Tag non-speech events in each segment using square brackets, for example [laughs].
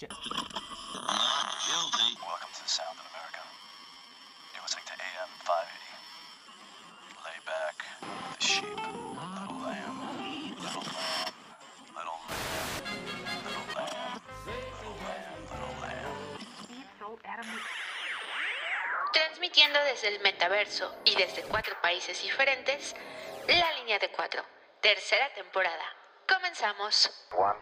shit. Welcome to the Sound of America. You're listening to AM 580. Lay back the sheep. Little lamb. Little lamb. Little lamb. Little lamb. Little lamb. Little lamb. Transmitiendo desde el metaverso y desde cuatro países diferentes, la línea de cuatro, tercera temporada. Comenzamos. One,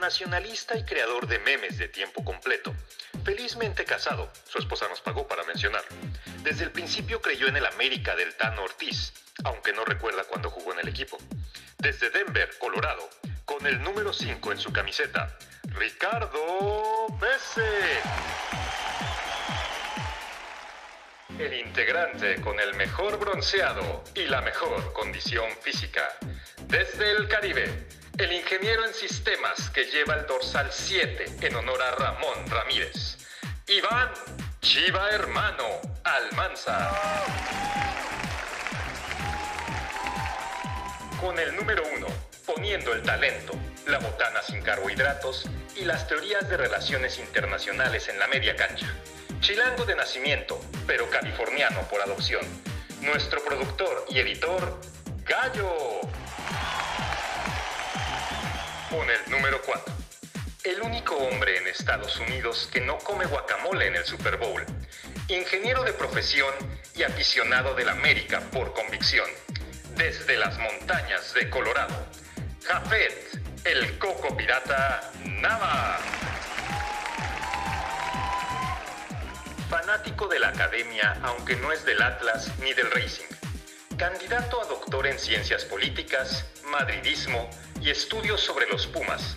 Internacionalista y creador de memes de tiempo completo. Felizmente casado, su esposa nos pagó para mencionar. Desde el principio creyó en el América del Tano Ortiz, aunque no recuerda cuando jugó en el equipo. Desde Denver, Colorado, con el número 5 en su camiseta, Ricardo Pese. El integrante con el mejor bronceado y la mejor condición física. Desde el Caribe, el ingeniero en sistemas que lleva el dorsal 7 en honor a Ramón Ramírez. Iván Chiva Hermano Almanza. Con el número 1, poniendo el talento, la botana sin carbohidratos y las teorías de relaciones internacionales en la media cancha. Chilango de nacimiento, pero californiano por adopción. Nuestro productor y editor, Gallo. Con el número 4. El único hombre en Estados Unidos que no come guacamole en el Super Bowl. Ingeniero de profesión y aficionado del América por convicción. Desde las montañas de Colorado. Jafet, el coco pirata Nava. Fanático de la academia, aunque no es del Atlas ni del Racing. Candidato a doctor en ciencias políticas, madridismo y estudios sobre los Pumas.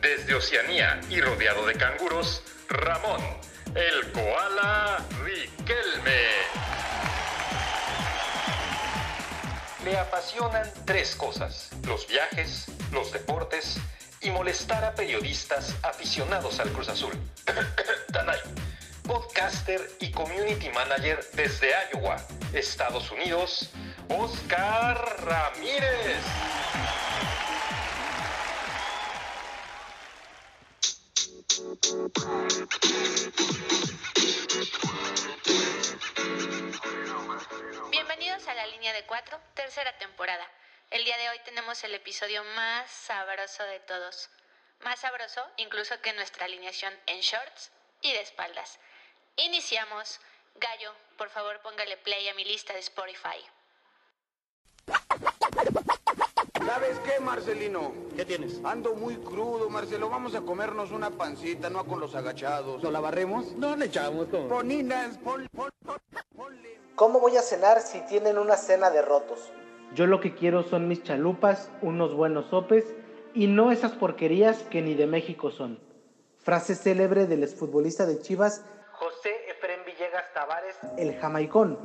Desde Oceanía y rodeado de canguros, Ramón, el koala Riquelme. Le apasionan tres cosas, los viajes, los deportes y molestar a periodistas aficionados al Cruz Azul. [coughs] Tanay, podcaster y community manager desde Iowa, Estados Unidos, Oscar Ramírez. Bienvenidos a la línea de cuatro, tercera temporada. El día de hoy tenemos el episodio más sabroso de todos. Más sabroso incluso que nuestra alineación en shorts y de espaldas. Iniciamos. Gallo, por favor póngale play a mi lista de Spotify. ¿Sabes qué, Marcelino? ¿Qué tienes? Ando muy crudo, Marcelo. Vamos a comernos una pancita, no con los agachados. ¿Lo la barremos? No le echamos todo. Poninas, pon, pon, pon, ponle. ¿Cómo voy a cenar si tienen una cena de rotos? Yo lo que quiero son mis chalupas, unos buenos sopes y no esas porquerías que ni de México son. Frase célebre del exfutbolista de Chivas, José Efrén Villegas Tavares, el jamaicón,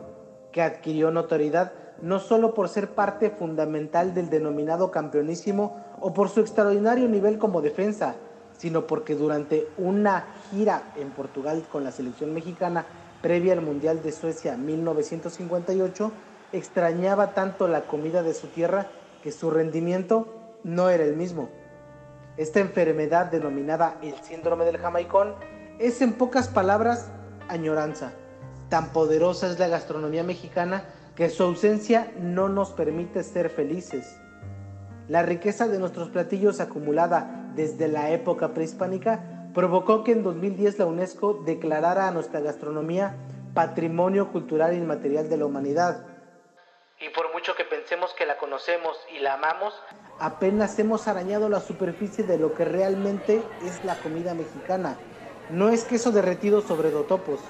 que adquirió notoriedad no solo por ser parte fundamental del denominado campeonísimo o por su extraordinario nivel como defensa, sino porque durante una gira en Portugal con la selección mexicana previa al Mundial de Suecia 1958, extrañaba tanto la comida de su tierra que su rendimiento no era el mismo. Esta enfermedad denominada el síndrome del jamaicón es en pocas palabras añoranza. Tan poderosa es la gastronomía mexicana que su ausencia no nos permite ser felices. La riqueza de nuestros platillos acumulada desde la época prehispánica provocó que en 2010 la UNESCO declarara a nuestra gastronomía Patrimonio Cultural Inmaterial de la Humanidad. Y por mucho que pensemos que la conocemos y la amamos, apenas hemos arañado la superficie de lo que realmente es la comida mexicana. No es queso derretido sobre dotopos,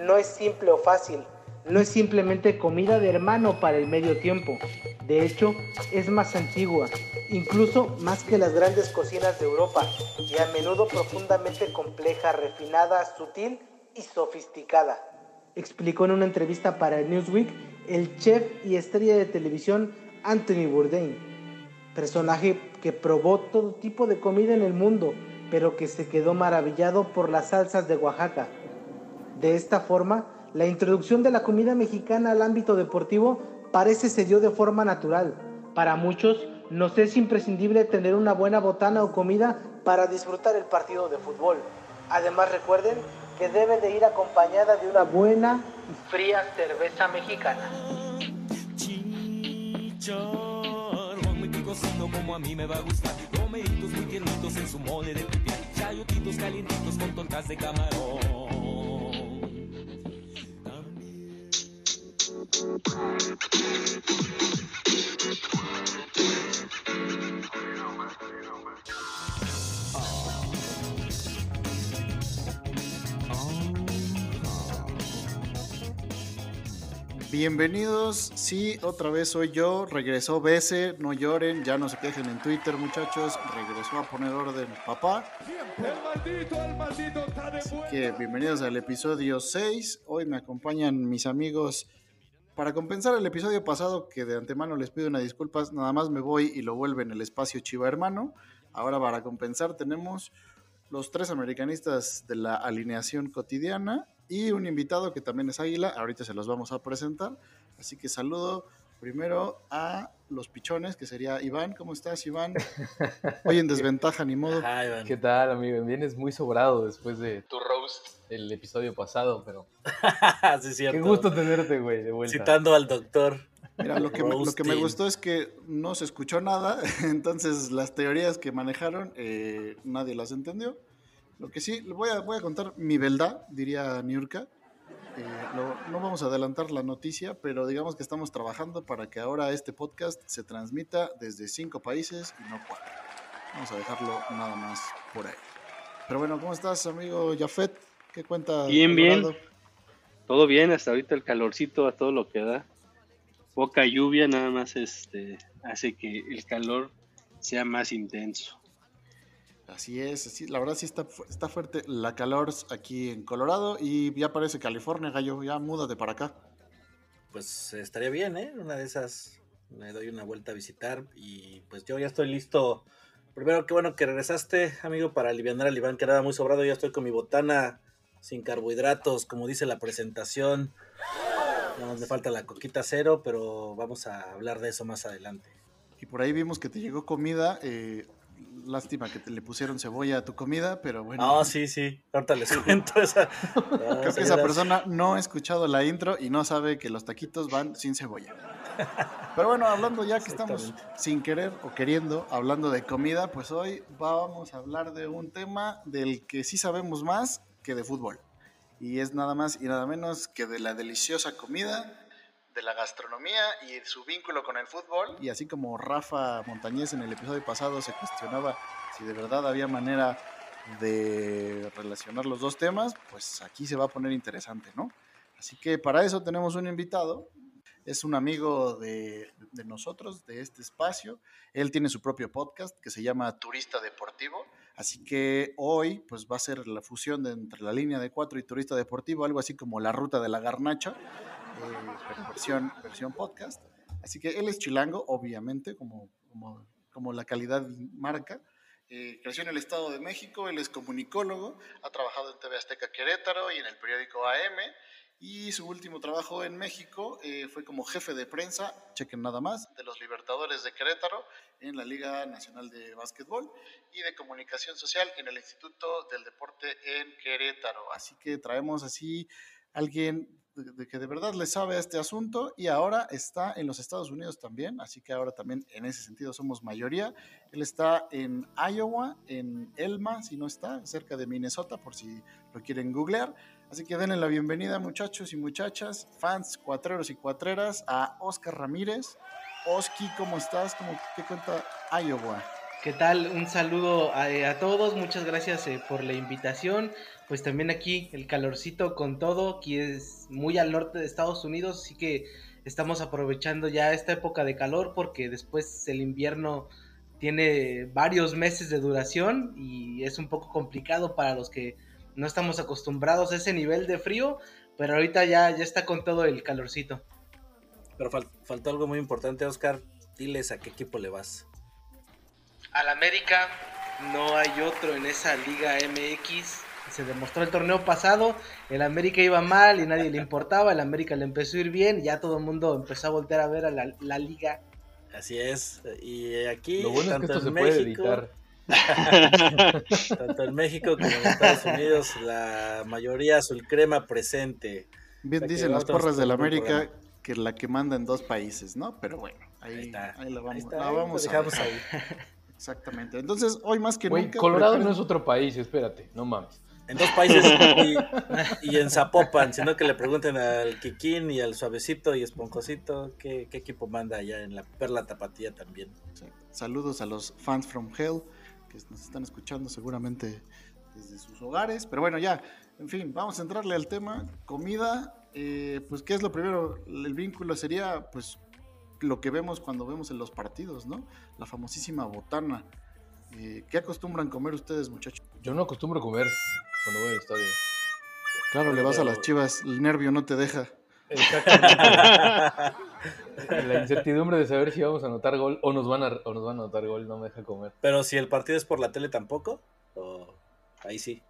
no es simple o fácil, no es simplemente comida de hermano para el medio tiempo. De hecho, es más antigua, incluso más que las grandes cocinas de Europa, y a menudo profundamente compleja, refinada, sutil y sofisticada. Explicó en una entrevista para Newsweek el chef y estrella de televisión Anthony Bourdain, personaje que probó todo tipo de comida en el mundo, pero que se quedó maravillado por las salsas de Oaxaca. De esta forma, la introducción de la comida mexicana al ámbito deportivo parece se dio de forma natural. Para muchos, nos es imprescindible tener una buena botana o comida para disfrutar el partido de fútbol. Además, recuerden que debe de ir acompañada de una buena y fría cerveza mexicana. como a mí me va a gustar. Muy en su mole de calientitos con tortas de camarón. Bienvenidos, sí, otra vez soy yo, regresó Bese, no lloren, ya no se quejen en Twitter muchachos, regresó a poner orden papá. Así que bienvenidos al episodio 6, hoy me acompañan mis amigos para compensar el episodio pasado, que de antemano les pido una disculpas, nada más me voy y lo vuelve en el espacio Chiva Hermano. Ahora para compensar tenemos los tres americanistas de la alineación cotidiana y un invitado que también es Águila, ahorita se los vamos a presentar. Así que saludo primero a los pichones, que sería Iván. ¿Cómo estás, Iván? Hoy en desventaja, ni modo. ¿Qué tal, amigo? Vienes muy sobrado después de tu roast el episodio pasado, pero. [laughs] sí, cierto. Qué gusto tenerte, güey, de vuelta. Citando al doctor. Mira, lo que, me, lo que me gustó es que no se escuchó nada, [laughs] entonces las teorías que manejaron eh, nadie las entendió. Lo que sí, voy a, voy a contar mi verdad, diría Niurka. Eh, no vamos a adelantar la noticia, pero digamos que estamos trabajando para que ahora este podcast se transmita desde cinco países y no cuatro. Vamos a dejarlo nada más por ahí. Pero bueno, ¿cómo estás, amigo Jafet? ¿Qué cuenta? Bien, bien. Todo bien, hasta ahorita el calorcito a todo lo que da. Poca lluvia, nada más este, hace que el calor sea más intenso. Así es, la verdad sí está, está fuerte la calor aquí en Colorado y ya parece California, gallo, ya múdate para acá. Pues estaría bien, ¿eh? Una de esas me doy una vuelta a visitar y pues yo ya estoy listo. Primero, qué bueno que regresaste, amigo, para aliviar al Iván, que era muy sobrado. Ya estoy con mi botana sin carbohidratos, como dice la presentación. No me falta la coquita cero, pero vamos a hablar de eso más adelante. Y por ahí vimos que te llegó comida. Eh, lástima que te le pusieron cebolla a tu comida, pero bueno. Ah, sí, sí. Ahorita les cuento [laughs] esa. Creo que esa persona no ha escuchado la intro y no sabe que los taquitos van sin cebolla. Pero bueno, hablando ya que estamos sin querer o queriendo, hablando de comida, pues hoy vamos a hablar de un tema del que sí sabemos más que de fútbol. Y es nada más y nada menos que de la deliciosa comida de la gastronomía y su vínculo con el fútbol. Y así como Rafa Montañez en el episodio pasado se cuestionaba si de verdad había manera de relacionar los dos temas, pues aquí se va a poner interesante, ¿no? Así que para eso tenemos un invitado, es un amigo de, de, nosotros, de este espacio. Él tiene su propio podcast que se llama Turista Deportivo. Así que hoy pues va a ser la fusión de, entre la línea de cuatro y Turista Deportivo, algo así como la ruta de la garnacha. Eh, versión, podcast. Así que él es chilango, obviamente, como, como, como la calidad marca. Eh, creció en el Estado de México, él es comunicólogo, ha trabajado en TV Azteca Querétaro y en el periódico AM. Y su último trabajo en México eh, fue como jefe de prensa, chequen nada más, de los Libertadores de Querétaro en la Liga Nacional de Básquetbol y de Comunicación Social en el Instituto del Deporte en Querétaro. Así que traemos así alguien de, que de verdad le sabe a este asunto y ahora está en los Estados Unidos también, así que ahora también en ese sentido somos mayoría. Él está en Iowa, en Elma, si no está, cerca de Minnesota, por si lo quieren googlear. Así que denle la bienvenida muchachos y muchachas, fans, cuatreros y cuatreras, a Oscar Ramírez. Oski, ¿cómo estás? ¿Cómo, ¿Qué cuenta Iowa? ¿Qué tal? Un saludo a, todos, muchas gracias eh, por la invitación. Pues también aquí el calorcito con todo, aquí es muy al norte de Estados Unidos, así que estamos aprovechando ya esta época de calor porque después el invierno tiene varios meses de duración y es un poco complicado para los que no estamos acostumbrados a ese nivel de frío, pero ahorita ya, ya está con todo el calorcito. Pero faltó algo muy importante, Oscar. Diles a qué equipo le vas. Al América no hay otro en esa Liga MX. se demostró el torneo pasado, el América iba mal y nadie le importaba, el América le empezó a ir bien, y ya todo el mundo empezó a voltear a ver a la, la liga. Así es. Y aquí, Lo bueno es que tanto esto en se puede México, editar. [laughs] tanto en México como en Estados Unidos, la mayoría azul crema presente. Bien O sea, que dicen las porras del América programa. que la que manda en dos países, ¿no? Pero bueno, ahí, Ahí está, ahí la ahí vamos, está, la ahí lo vamos a dejamos dejar. [laughs] Exactamente. Entonces, hoy más que Güey, nunca. Colorado no es otro país, espérate, no mames. En dos países y, y en Zapopan, sino que le pregunten al Kikín y al Suavecito y Esponjosito qué, qué equipo manda allá en la Perla Tapatía también. Sí. Saludos a los fans from hell que nos están escuchando seguramente desde sus hogares. Pero bueno, ya, en fin, vamos a entrarle al tema. Comida, eh, pues, ¿qué es lo primero? El vínculo sería, pues, lo que vemos cuando vemos en los partidos, ¿no? La famosísima botana. Eh, ¿Qué acostumbran comer ustedes, muchachos? Yo no acostumbro comer cuando voy al estadio. Claro, le vas a las chivas, el nervio no te deja. [laughs] La incertidumbre de saber si vamos a anotar gol o nos van a, o nos van a anotar gol no me deja comer. Pero si el partido es por la tele tampoco, o ahí sí.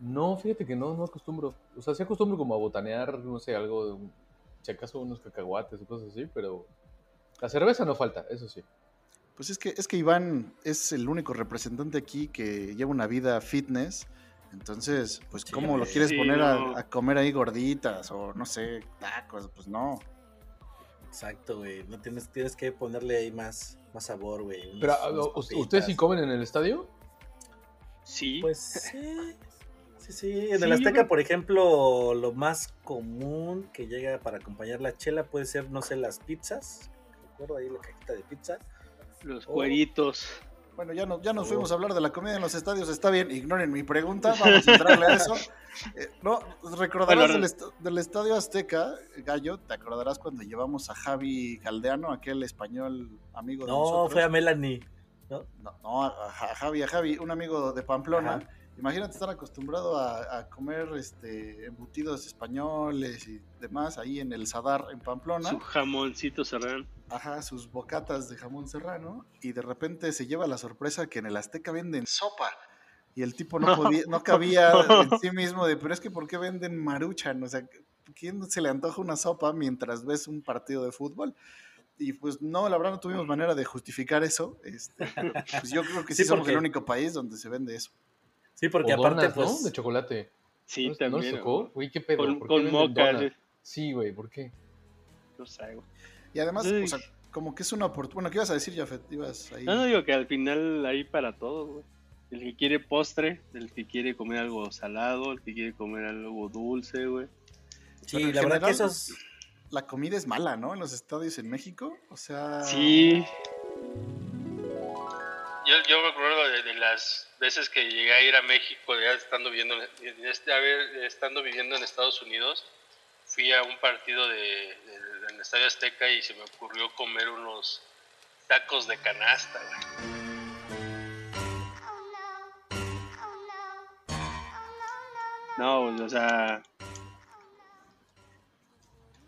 No, fíjate que no, no acostumbro. O sea, sí acostumbro como a botanear, no sé, algo, de un- si acaso unos cacahuates o cosas así, pero la cerveza no falta, eso sí. Pues es que, es que Iván es el único representante aquí que lleva una vida fitness. Entonces, pues, ¿cómo lo quieres Sí, poner no. a, a comer ahí gorditas o no sé, tacos? Pues no. Exacto, güey. No tienes, tienes que ponerle ahí más, más sabor, güey. Pero, ah, unas ¿u- papitas. ¿ustedes sí comen en el estadio? Sí. Pues sí. [laughs] Sí, sí. En Sí, el Azteca, por ejemplo, lo más común que llega para acompañar la chela puede ser, no sé, las pizzas. Recuerdo ahí la cajita de pizza. Los Oh. cueritos. Bueno, ya, no, ya nos Oh. fuimos a hablar de la comida en los estadios. Está bien, ignoren mi pregunta. Vamos a entrarle a eso. [laughs] Eh, no, recordarás Bueno, del, est- del Estadio Azteca, Gallo. ¿Te acordarás cuando llevamos a Javi Caldeano, aquel español amigo de No, nosotros? fue a Melanie. ¿no? No, no, a, a Javi, a Javi, un amigo de Pamplona. Ajá. Imagínate estar acostumbrado a, a comer este embutidos españoles y demás ahí en el Sadar en Pamplona. Su jamoncito serrano. Ajá, sus bocatas de jamón serrano. Y de repente se lleva la sorpresa que en el Azteca venden sopa. Y el tipo no podía, no [laughs] cabía en sí mismo de, pero es que ¿por qué venden maruchan? O sea, ¿quién se le antoja una sopa mientras ves un partido de fútbol? Y pues no, la verdad no tuvimos manera de justificar eso. Este, pues yo creo que [laughs] sí, Sí, somos porque- el único país donde se vende eso. Sí, porque O aparte, donas, pues. ¿no? De chocolate. Sí, ¿No, ¿No también. les tocó? Güey, ¿qué pedo? Con, ¿Por qué con moca. sí. Güey, ¿por qué? No sé, güey. Y además, Uy. o sea, como que es una oportunidad. Bueno, ¿qué ibas a decir, Jafet? Ibas ahí. No, no digo que al final hay para todo, güey. El que quiere postre, el que quiere comer algo salado, el que quiere comer algo dulce, güey. Sí, la verdad que esos. La comida es mala, ¿no? En los estadios en México. O sea. Sí. Yo, yo me acuerdo de, de las veces que llegué a ir a México, ya estando viviendo, en este- a ver, estando viviendo en Estados Unidos, fui a un partido de, de- del Estadio Azteca y se me ocurrió comer unos tacos de canasta. güey. No, o sea.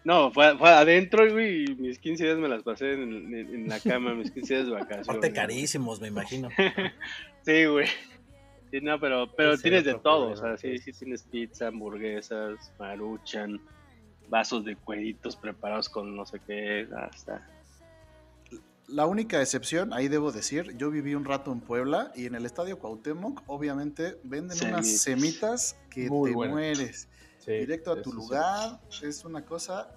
No, fue, fue adentro, güey, y mis 15 días me las pasé en, en- en la cama, mis 15 días de vacaciones. Aparte carísimos, me imagino. [laughs] Sí, güey. Sí, no, pero, pero tienes de todo, o sea, sí, sí tienes pizza, hamburguesas, maruchan, vasos de cueritos preparados con no sé qué, hasta... La única excepción, ahí debo decir, yo viví un rato en Puebla y en el estadio Cuauhtémoc, obviamente, venden unas Semitas. semitas que Muy te buenas. mueres. Sí, Directo a tu sí. lugar, es una cosa.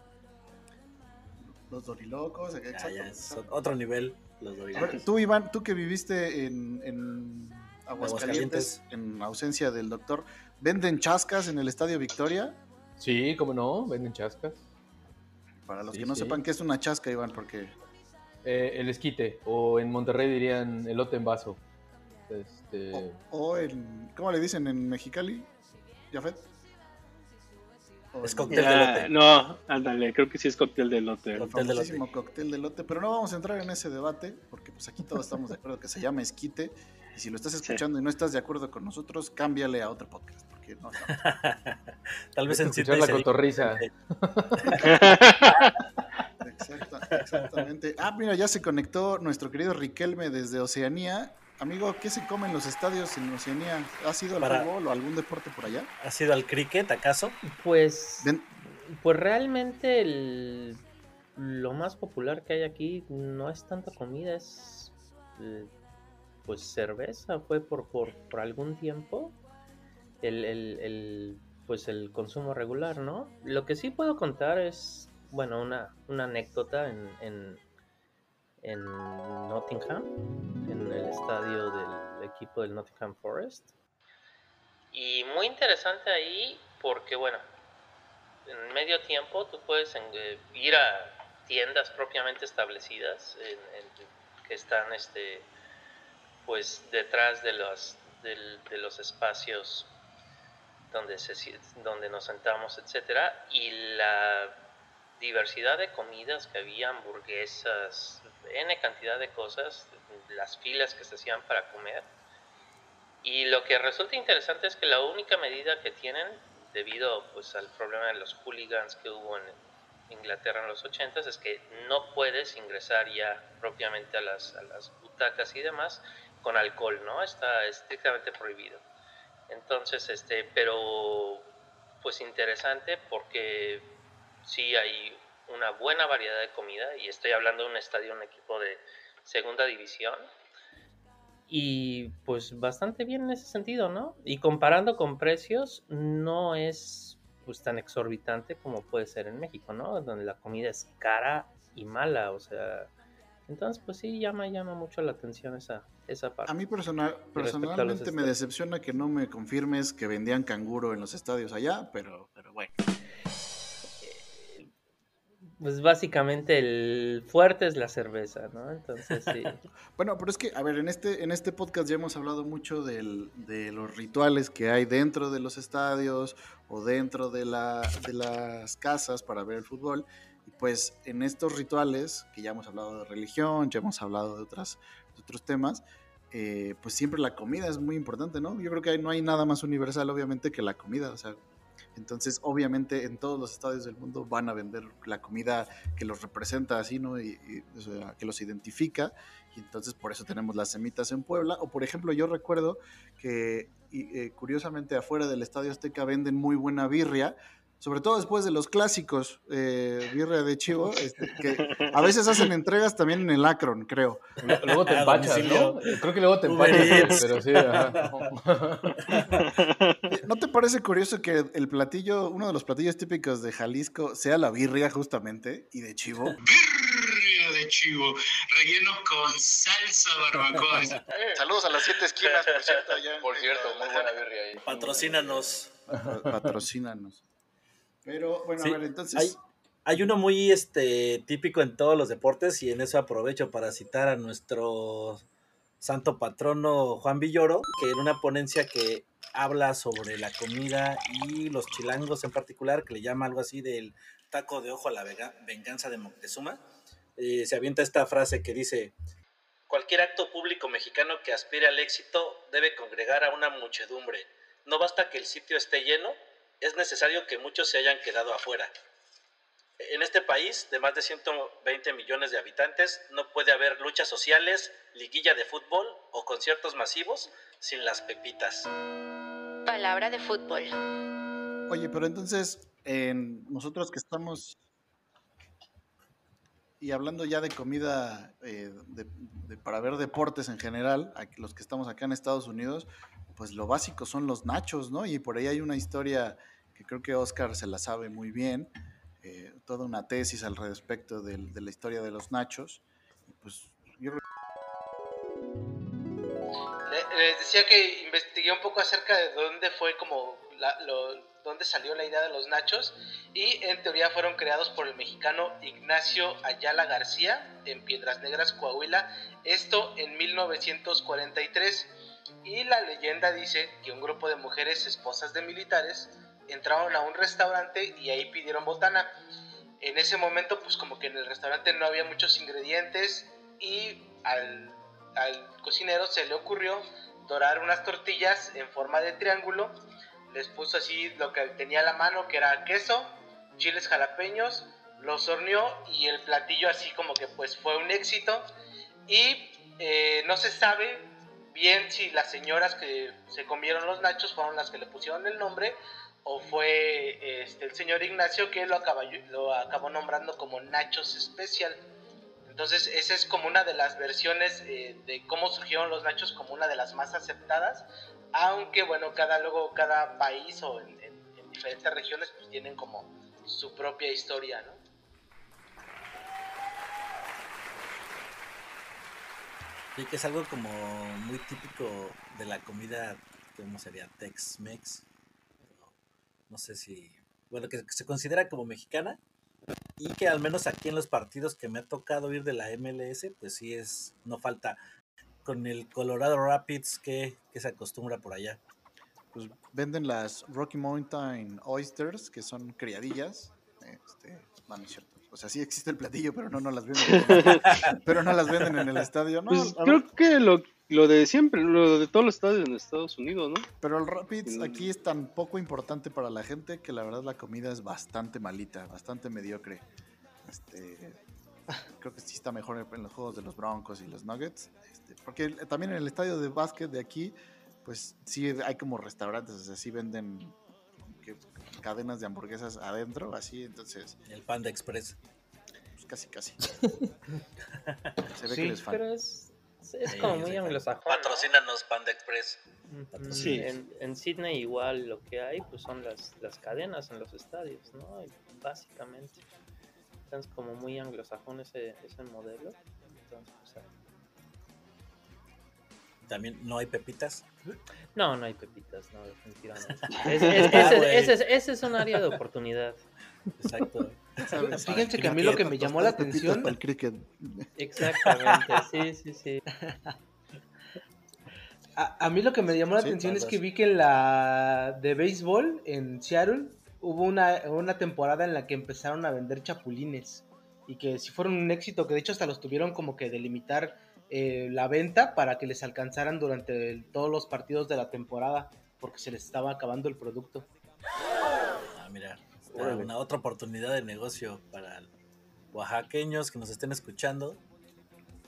Los dorilocos, Ya, exacto. ya, es otro nivel. Los tú, Iván, tú que viviste en, en Aguascalientes, Aguascalientes. en ausencia del doctor, ¿venden chascas en el estadio Victoria? Sí, cómo no, venden chascas. Para los Sí, que no sepan qué es una chasca, Iván, porque Eh, el esquite, o en Monterrey dirían elote en vaso. Este, O en. ¿Cómo le dicen en Mexicali? ¿Jafet? O Es cóctel de Ya, elote. no, ándale, creo que sí es cóctel de elote. El Cóctel de cóctel de lote, pero no vamos a entrar en ese debate, porque pues aquí todos estamos de acuerdo que se llama esquite, y si lo estás escuchando y no estás de acuerdo con nosotros, cámbiale a otro podcast, porque no estamos- [laughs] Tal vez en escuchar la cotorriza. Exacta- exactamente. Ah, mira, ya se conectó nuestro querido Riquelme desde Oceanía. Amigo, ¿qué se come en los estadios en Oceanía? ¿Ha sido el Para- fútbol o algún deporte por allá? ¿Has ido al cricket acaso? Pues, Ven- pues realmente el- lo más popular que hay aquí no es tanto comida, es eh, pues cerveza, fue por, por, por algún tiempo el, el- el, pues el consumo regular, ¿no? Lo que sí puedo contar es, bueno, una, una anécdota en, en, en Nottingham, en el estadio del equipo del Nottingham Forest. Y muy interesante ahí porque, bueno, en medio tiempo tú puedes eh, ir a tiendas propiamente establecidas en- que están este pues detrás de los del- de los espacios donde se donde nos sentamos etcétera y la diversidad de comidas que había hamburguesas n cantidad de cosas las filas que se hacían para comer y lo que resulta interesante es que la única medida que tienen, debido pues, al problema de los hooligans que hubo en Inglaterra en los 80 es que no puedes ingresar ya propiamente a las, a las butacas y demás con alcohol, ¿no? Está estrictamente prohibido. Entonces, este, pero pues interesante porque sí hay una buena variedad de comida y estoy hablando de un estadio, un equipo de segunda división y pues bastante bien en ese sentido, ¿no? Y comparando con precios, no es pues tan exorbitante como puede ser en México, ¿no? Donde la comida es cara y mala, o sea, entonces pues sí llama llama mucho la atención esa esa parte. A mí personal, a personalmente me decepciona que no me confirmes que vendían canguro en los estadios allá, pero, pero bueno. Pues básicamente el fuerte es la cerveza, ¿no? Entonces sí. [laughs] Bueno, pero es que, a ver, en este, en este podcast ya hemos hablado mucho de los rituales que hay dentro de los estadios o dentro de, la, las casas para ver el fútbol. Y pues en estos rituales, que ya hemos hablado de religión, ya hemos hablado de, otras, otros temas, eh, pues siempre la comida es muy importante, ¿no? Yo creo que no hay nada más universal, obviamente, que la comida. O sea, entonces, obviamente, en todos los estadios del mundo van a vender la comida que los representa así, ¿no? Y, y, o sea, que los identifica. Y entonces, por eso tenemos las semitas en Puebla. O, por ejemplo, yo recuerdo que, y, eh, curiosamente, afuera del Estadio Azteca venden muy buena birria. Sobre todo después de los clásicos, eh, birria de chivo, este, que a veces hacen entregas también en el Akron, creo. Luego te A empachas. ¿no? Creo que luego te empachas, pero sí, ajá. [laughs] ¿No te parece curioso que el platillo, uno de los platillos típicos de Jalisco sea la birria justamente y de chivo? [laughs] birria de chivo, rellenos con salsa barbacoa. Saludos a las siete esquinas, por cierto. allá Por cierto, muy buena birria ahí. Patrocínanos. Patrocínanos. Pero bueno, Sí, a ver, entonces. Hay, hay uno muy este típico en todos los deportes y en eso aprovecho para citar a nuestro santo patrono Juan Villoro, que en una ponencia que habla sobre la comida y los chilangos en particular, que le llama algo así del taco de ojo a la venganza de Moctezuma, eh, se avienta esta frase que dice, cualquier acto público mexicano que aspire al éxito debe congregar a una muchedumbre. No basta que el sitio esté lleno, es necesario que muchos se hayan quedado afuera. En este país de más de 120 millones de habitantes no puede haber luchas sociales, liguilla de fútbol o conciertos masivos sin las pepitas. Palabra de fútbol. Oye, pero entonces, en nosotros que estamos. Y hablando ya de comida eh, de- de- para ver deportes en general, aquí- los que estamos acá en Estados Unidos, pues lo básico son los nachos, ¿no? Y por ahí hay una historia que creo que Oscar se la sabe muy bien, eh, toda una tesis al respecto del- de, la historia de los nachos. Y pues yo creo Les decía que investigué un poco acerca de dónde fue como lo- dónde salió la idea de los nachos y en teoría fueron creados por el mexicano Ignacio Ayala García en Piedras Negras, Coahuila, esto en 1943 y la leyenda dice que un grupo de mujeres esposas de militares entraron a un restaurante y ahí pidieron botana. En ese momento pues como que en el restaurante no había muchos ingredientes y al al cocinero se le ocurrió dorar unas tortillas en forma de triángulo. Les puso así lo que tenía a la mano, que era queso, chiles jalapeños, los horneó y el platillo así como que pues fue un éxito. Y eh, no se sabe bien si las señoras que se comieron los nachos fueron las que le pusieron el nombre o fue este, el señor Ignacio que lo acabó, lo acabó nombrando como Nachos Special. Entonces esa es como una de las versiones eh, de cómo surgieron los nachos como una de las más aceptadas, aunque bueno, cada luego cada país o en, en diferentes regiones pues tienen como su propia historia, ¿no? Sí, que es algo como muy típico de la comida, ¿cómo sería? Tex-Mex. No sé si. Bueno, que se considera como mexicana. Y que al menos aquí en los partidos que me ha tocado ir de la MLS, pues sí es. No falta. Con el Colorado Rapids, que, se acostumbra por allá? Pues venden las Rocky Mountain Oysters, que son criadillas. Este, no, no es cierto o sea, sí existe el platillo, pero no, no las venden. [laughs] pero no las venden en el estadio, ¿no? Pues creo que lo, lo de siempre, lo de todos los estadios en Estados Unidos, ¿no? Pero el Rapids aquí es tan poco importante para la gente que la verdad la comida es bastante malita, bastante mediocre. Este, creo que sí está mejor en los juegos de los Broncos y los Nuggets. Este, porque también en el estadio de básquet de aquí, pues sí hay como restaurantes, o sea, sí venden cadenas de hamburguesas adentro, así, entonces... El Panda Express. Pues casi, casi. [laughs] Se ve que les fan. Es, es como muy anglosajón. Patrocínanos Panda Express. Sí. En, en, Sydney igual lo que hay pues son las, las cadenas en los estadios, ¿no? Básicamente. Entonces como muy anglosajón ese, ese modelo. Entonces, pues, ¿También no hay pepitas? No, no hay pepitas, no, definitivamente. [laughs] ese, es, un área de oportunidad. Exacto. Fíjense que a mí lo que me llamó la atención. Para el cricket. Exactamente, sí, sí, sí. A, mí lo que me llamó la atención es que vi que en la de béisbol en Seattle hubo una, una temporada en la que empezaron a vender chapulines y que si fueron un éxito, que de hecho hasta los tuvieron como que delimitar eh, la venta para que les alcanzaran durante todos los partidos de la temporada, porque se les estaba acabando el producto. Ah, mira, una otra oportunidad de negocio para oaxaqueños que nos estén escuchando.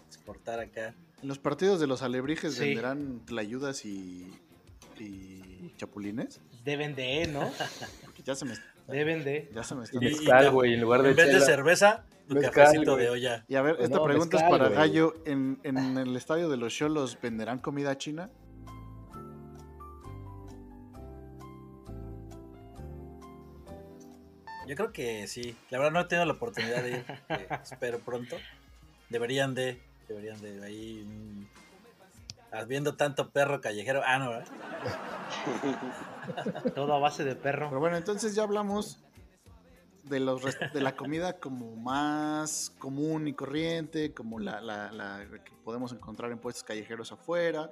Exportar acá. En los partidos de los alebrijes venderán tlayudas y, y chapulines. Deben de, ¿no? Porque ya se me Deben de. Ya se me están... en lugar de En vez de cerveza, un cafecito de olla. Y a ver, esta pregunta es para Gallo. ¿En, ¿En, el estadio de los Cholos venderán comida china? Yo creo que sí. La verdad no he tenido la oportunidad de ir. Eh, [laughs] espero pronto. Deberían de. Deberían de ahí. Mm, viendo tanto perro callejero. Ah, no, ¿verdad? [laughs] Todo a base de perro. Pero bueno, entonces ya hablamos de, los, de la comida como más común y corriente, como la, la, que podemos encontrar en puestos callejeros afuera,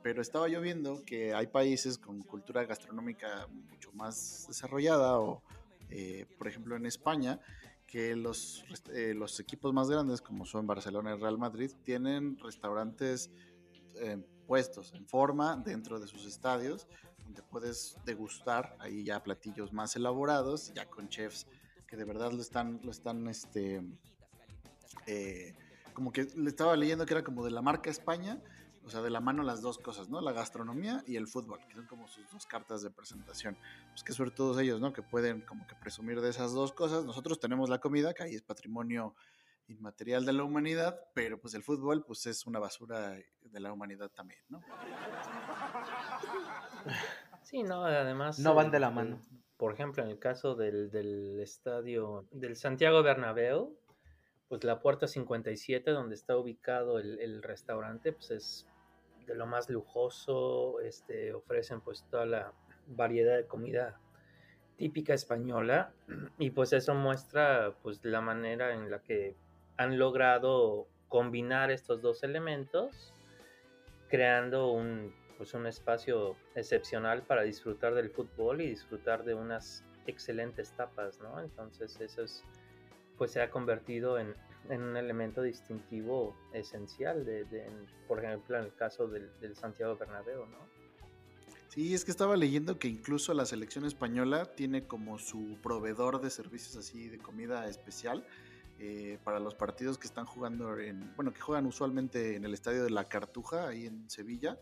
pero estaba yo viendo que hay países con cultura gastronómica mucho más desarrollada, o eh, por ejemplo en España, que los, eh, los equipos más grandes, como son Barcelona y Real Madrid, tienen restaurantes eh, puestos en forma dentro de sus estadios, donde puedes degustar ahí ya platillos más elaborados, ya con chefs que de verdad lo están, lo están, este, eh, como que le estaba leyendo que era como de la marca España, o sea, de la mano las dos cosas, ¿no? La gastronomía y el fútbol, que son como sus dos cartas de presentación. Pues que suerte todos ellos, ¿no? Que pueden como que presumir de esas dos cosas. Nosotros tenemos la comida, que ahí es patrimonio inmaterial de la humanidad, pero pues el fútbol pues es una basura de la humanidad también, ¿no? Sí, no, además... No van de la mano por ejemplo, en el caso del, del estadio del Santiago Bernabéu, pues la puerta 57 donde está ubicado el, el, restaurante, pues es de lo más lujoso, este, ofrecen pues toda la variedad de comida típica española y pues eso muestra pues la manera en la que han logrado combinar estos dos elementos creando un pues un espacio excepcional para disfrutar del fútbol y disfrutar de unas excelentes tapas, ¿no? Entonces eso es, pues se ha convertido en, un elemento distintivo esencial, de, por ejemplo, en el caso del, Santiago Bernabéu, ¿no? Sí, es que estaba leyendo que incluso la selección española tiene como su proveedor de servicios así de comida especial eh, para los partidos que están jugando en, bueno, que juegan usualmente en el estadio de la Cartuja, ahí en Sevilla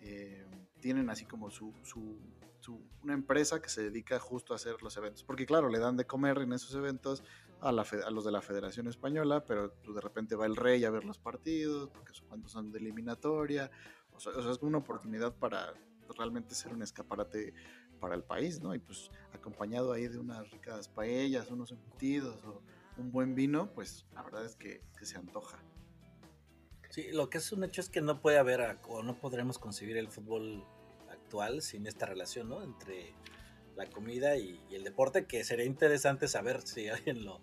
eh, tienen así como su, su, su- una empresa que se dedica justo a hacer los eventos. Porque claro, le dan de comer en esos eventos a, la a los de la Federación Española, pero de repente va el rey a ver los partidos, porque son- cuando son de eliminatoria. O sea, o sea, es una oportunidad para realmente ser un escaparate para el país, ¿no? Y pues acompañado ahí de unas ricas paellas, unos embutidos o un buen vino, pues la verdad es que, que se antoja. Sí, lo que es un hecho es que no puede haber o no podremos concebir el fútbol actual sin esta relación, ¿no? Entre la comida y, y el deporte, que sería interesante saber si alguien lo,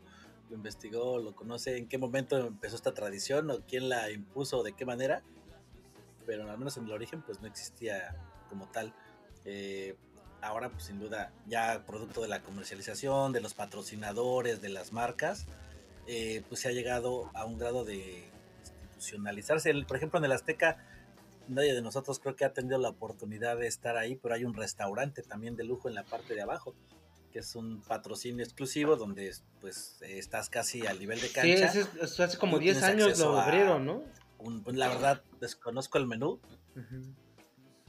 lo investigó, lo conoce, en qué momento empezó esta tradición o quién la impuso o de qué manera, pero al menos en el origen pues no existía como tal. Eh, ahora pues sin duda ya producto de la comercialización, de los patrocinadores, de las marcas, eh, pues se ha llegado a un grado de institucionalizarse. El- por ejemplo, en el Azteca, nadie de nosotros creo que ha tenido la oportunidad de estar ahí, pero hay un restaurante también de lujo en la parte de abajo, que es un patrocinio exclusivo donde pues estás casi al nivel de Sí, cancha. es- eso hace como y 10 tienes años lo abrieron, ¿no? un- pues, la verdad, desconozco el menú.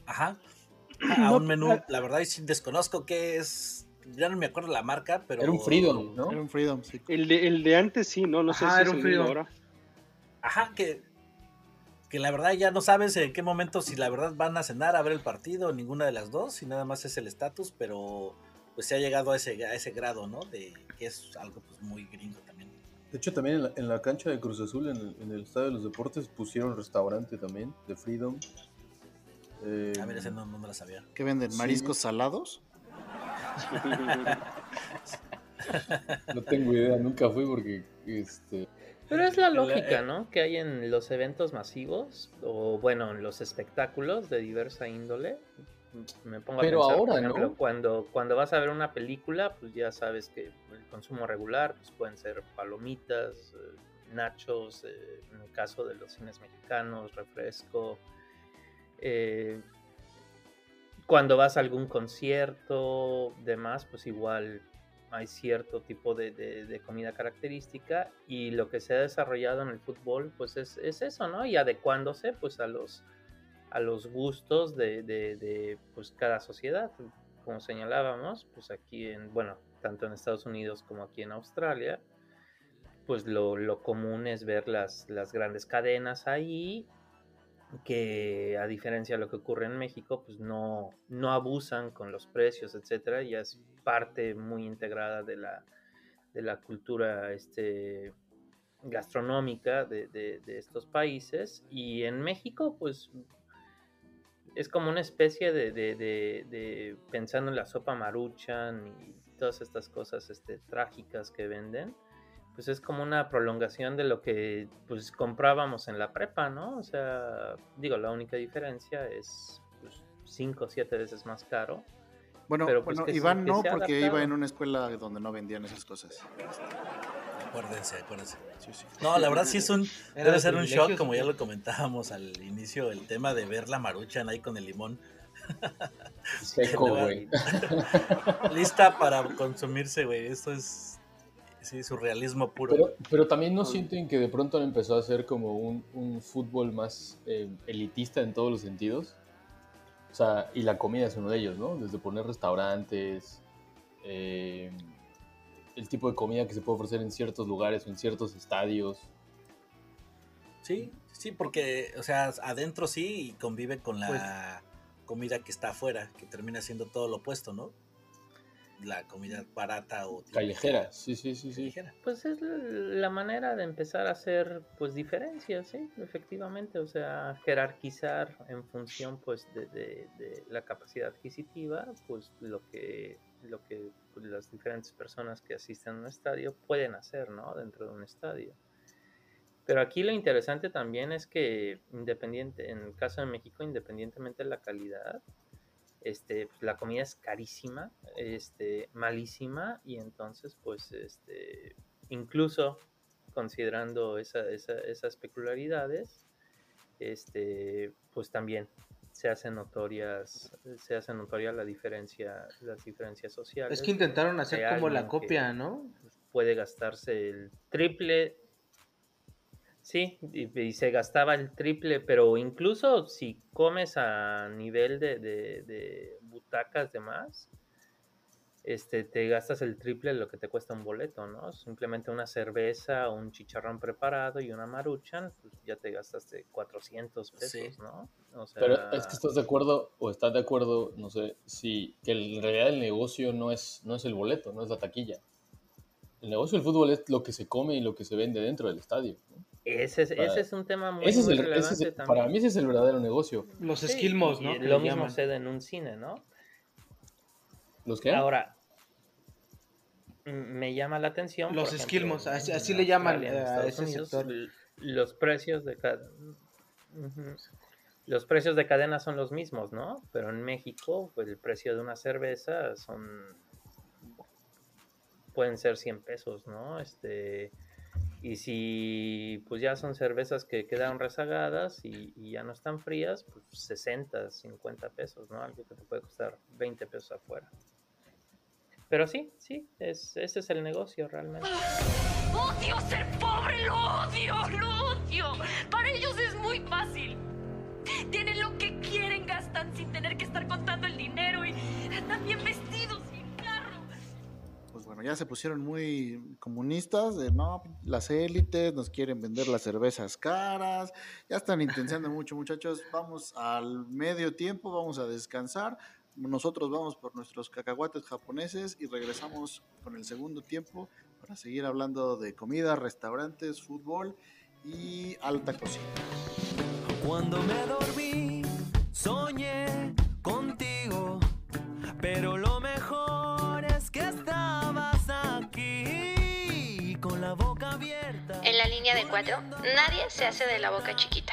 Ajá. [clears throat] A No, un menú, la verdad, sí desconozco qué es. Ya no me acuerdo la marca, pero. Era un Freedom, ¿no? Era un Freedom, sí. El de, el de antes sí, ¿no? No sé Ajá, si era es un Freedom. ahora. Ajá, que, que la verdad ya no sabes en qué momento, si la verdad van a cenar a ver el partido, ninguna de las dos, y nada más es el estatus, pero pues se ha llegado a ese, a ese grado, ¿no? De que es algo pues muy gringo también. De hecho, también en la, en la cancha de Cruz Azul, en el, en el Estadio de los Deportes, pusieron restaurante también, de Freedom. Eh, A ver, ese no, no me la sabía. ¿Qué venden? Sí. ¿Mariscos salados? [laughs] No tengo idea, nunca fui porque este Pero es la lógica, eh, ¿no? Que hay en los eventos masivos, o bueno, en los espectáculos de diversa índole. Me pongo Pero a pensar, ahora, por ejemplo, ¿no? cuando, cuando vas a ver una película, pues ya sabes que el consumo regular pues pueden ser palomitas, eh, nachos, eh, en el caso de los cines mexicanos, refresco. eh, cuando vas a algún concierto, demás, pues igual hay cierto tipo de, de- de comida característica y lo que se ha desarrollado en el fútbol pues es, es eso, ¿no? Y adecuándose pues a los, a los gustos de, de- pues cada sociedad. Como señalábamos, pues aquí en, bueno, tanto en Estados Unidos como aquí en Australia, pues lo, lo común es ver las, las grandes cadenas ahí que a diferencia de lo que ocurre en México, pues no, no abusan con los precios, etcétera, ya es parte muy integrada de la, de la cultura este, gastronómica de- de estos países. Y en México, pues es como una especie de, de- de- de- pensando en la sopa maruchan y todas estas cosas este, trágicas que venden pues es como una prolongación de lo que pues comprábamos en la prepa, ¿no? O sea, digo, la única diferencia es pues, cinco o siete veces más caro. Bueno, pero, pues, bueno se- Iván no, porque iba en una escuela donde no vendían esas cosas. Acuérdense, acuérdense. Sí, sí. No, la verdad sí es un. Era Debe de ser un shock, como ya ¿o lo comentábamos al inicio, el tema de ver la maruchan ahí con el limón. Seco, [laughs] güey. Lista para consumirse, güey. Esto es. Sí, surrealismo puro. Pero, pero también no sienten que de pronto empezó a ser como un, un fútbol más eh, elitista en todos los sentidos. O sea, y la comida es uno de ellos, ¿no? Desde poner restaurantes, eh, el tipo de comida que se puede ofrecer en ciertos lugares o en ciertos estadios. Sí, sí, porque, o sea, adentro sí y convive con la comida que está afuera, que termina siendo todo lo opuesto, ¿no? La comida barata o Callejera, sí, sí, sí, sí. callejera. Pues es la manera de empezar a hacer pues diferencias, sí, efectivamente, o sea, jerarquizar en función pues de, de- de la capacidad adquisitiva, pues lo que lo que las diferentes personas que asisten a un estadio pueden hacer, ¿no? Dentro de un estadio. Pero aquí lo interesante también es que independiente, en el caso de México, independientemente de la calidad, este, pues, la comida es carísima, este, malísima, y entonces, pues, este, incluso considerando esa- esa- esas peculiaridades, este, pues también se hace notorias, se hace notoria la diferencia, las diferencias sociales. Es que intentaron hacer como la copia, ¿no? Puede gastarse el triple, Sí, y, y se gastaba el triple, pero incluso si comes a nivel de, de, de butacas de más, este, te gastas el triple de lo que te cuesta un boleto, ¿no? Simplemente una cerveza, un chicharrón preparado y una maruchan, pues ya te gastaste 400 pesos, ¿no? O sea, Pero es que estás de acuerdo o estás de acuerdo, no sé, si que en realidad el negocio no es, no es el boleto, no es la taquilla. El negocio del fútbol es lo que se come y lo que se vende dentro del estadio. ¿no? ese, es, Para- ese es un tema muy, ese es muy el- ese es relevante el- también. para mí ese es el verdadero negocio. Los Sí, esquilmos, ¿no? Lo mismo llaman. sucede en un cine, ¿no? ¿Los qué? Ahora, me llama la atención. Los esquilmos, así- le llaman, eh, a Estados ese Unidos, sector. Los precios de cada. Los precios de cadena son los mismos, ¿no? Pero en México, pues el precio de una cerveza son. pueden ser 100 pesos, ¿no? Este. Y si pues ya son cervezas que quedaron rezagadas y, y ya no están frías, pues 60, 50 pesos, ¿no? Algo que te puede costar 20 pesos afuera. Pero sí, sí, es, ese es el negocio realmente. Odio ser pobre, lo odio, lo odio. Para ellos es muy fácil. Tienen lo que quieren, gastan sin tener que estar contando el dinero y están bien vestidos y carro. Pues bueno, ya se pusieron muy comunistas de no, las élites nos quieren vender las cervezas caras, ya están intentando mucho muchachos, vamos al medio tiempo, vamos a descansar, nosotros vamos por nuestros cacahuates japoneses y regresamos con el segundo tiempo para seguir hablando de comida, restaurantes, fútbol y alta cocina. Cuando me dormí, soñé contigo, pero lo mejor es que estabas aquí con la boca abierta. En la línea de cuatro, nadie se hace de la boca chiquita.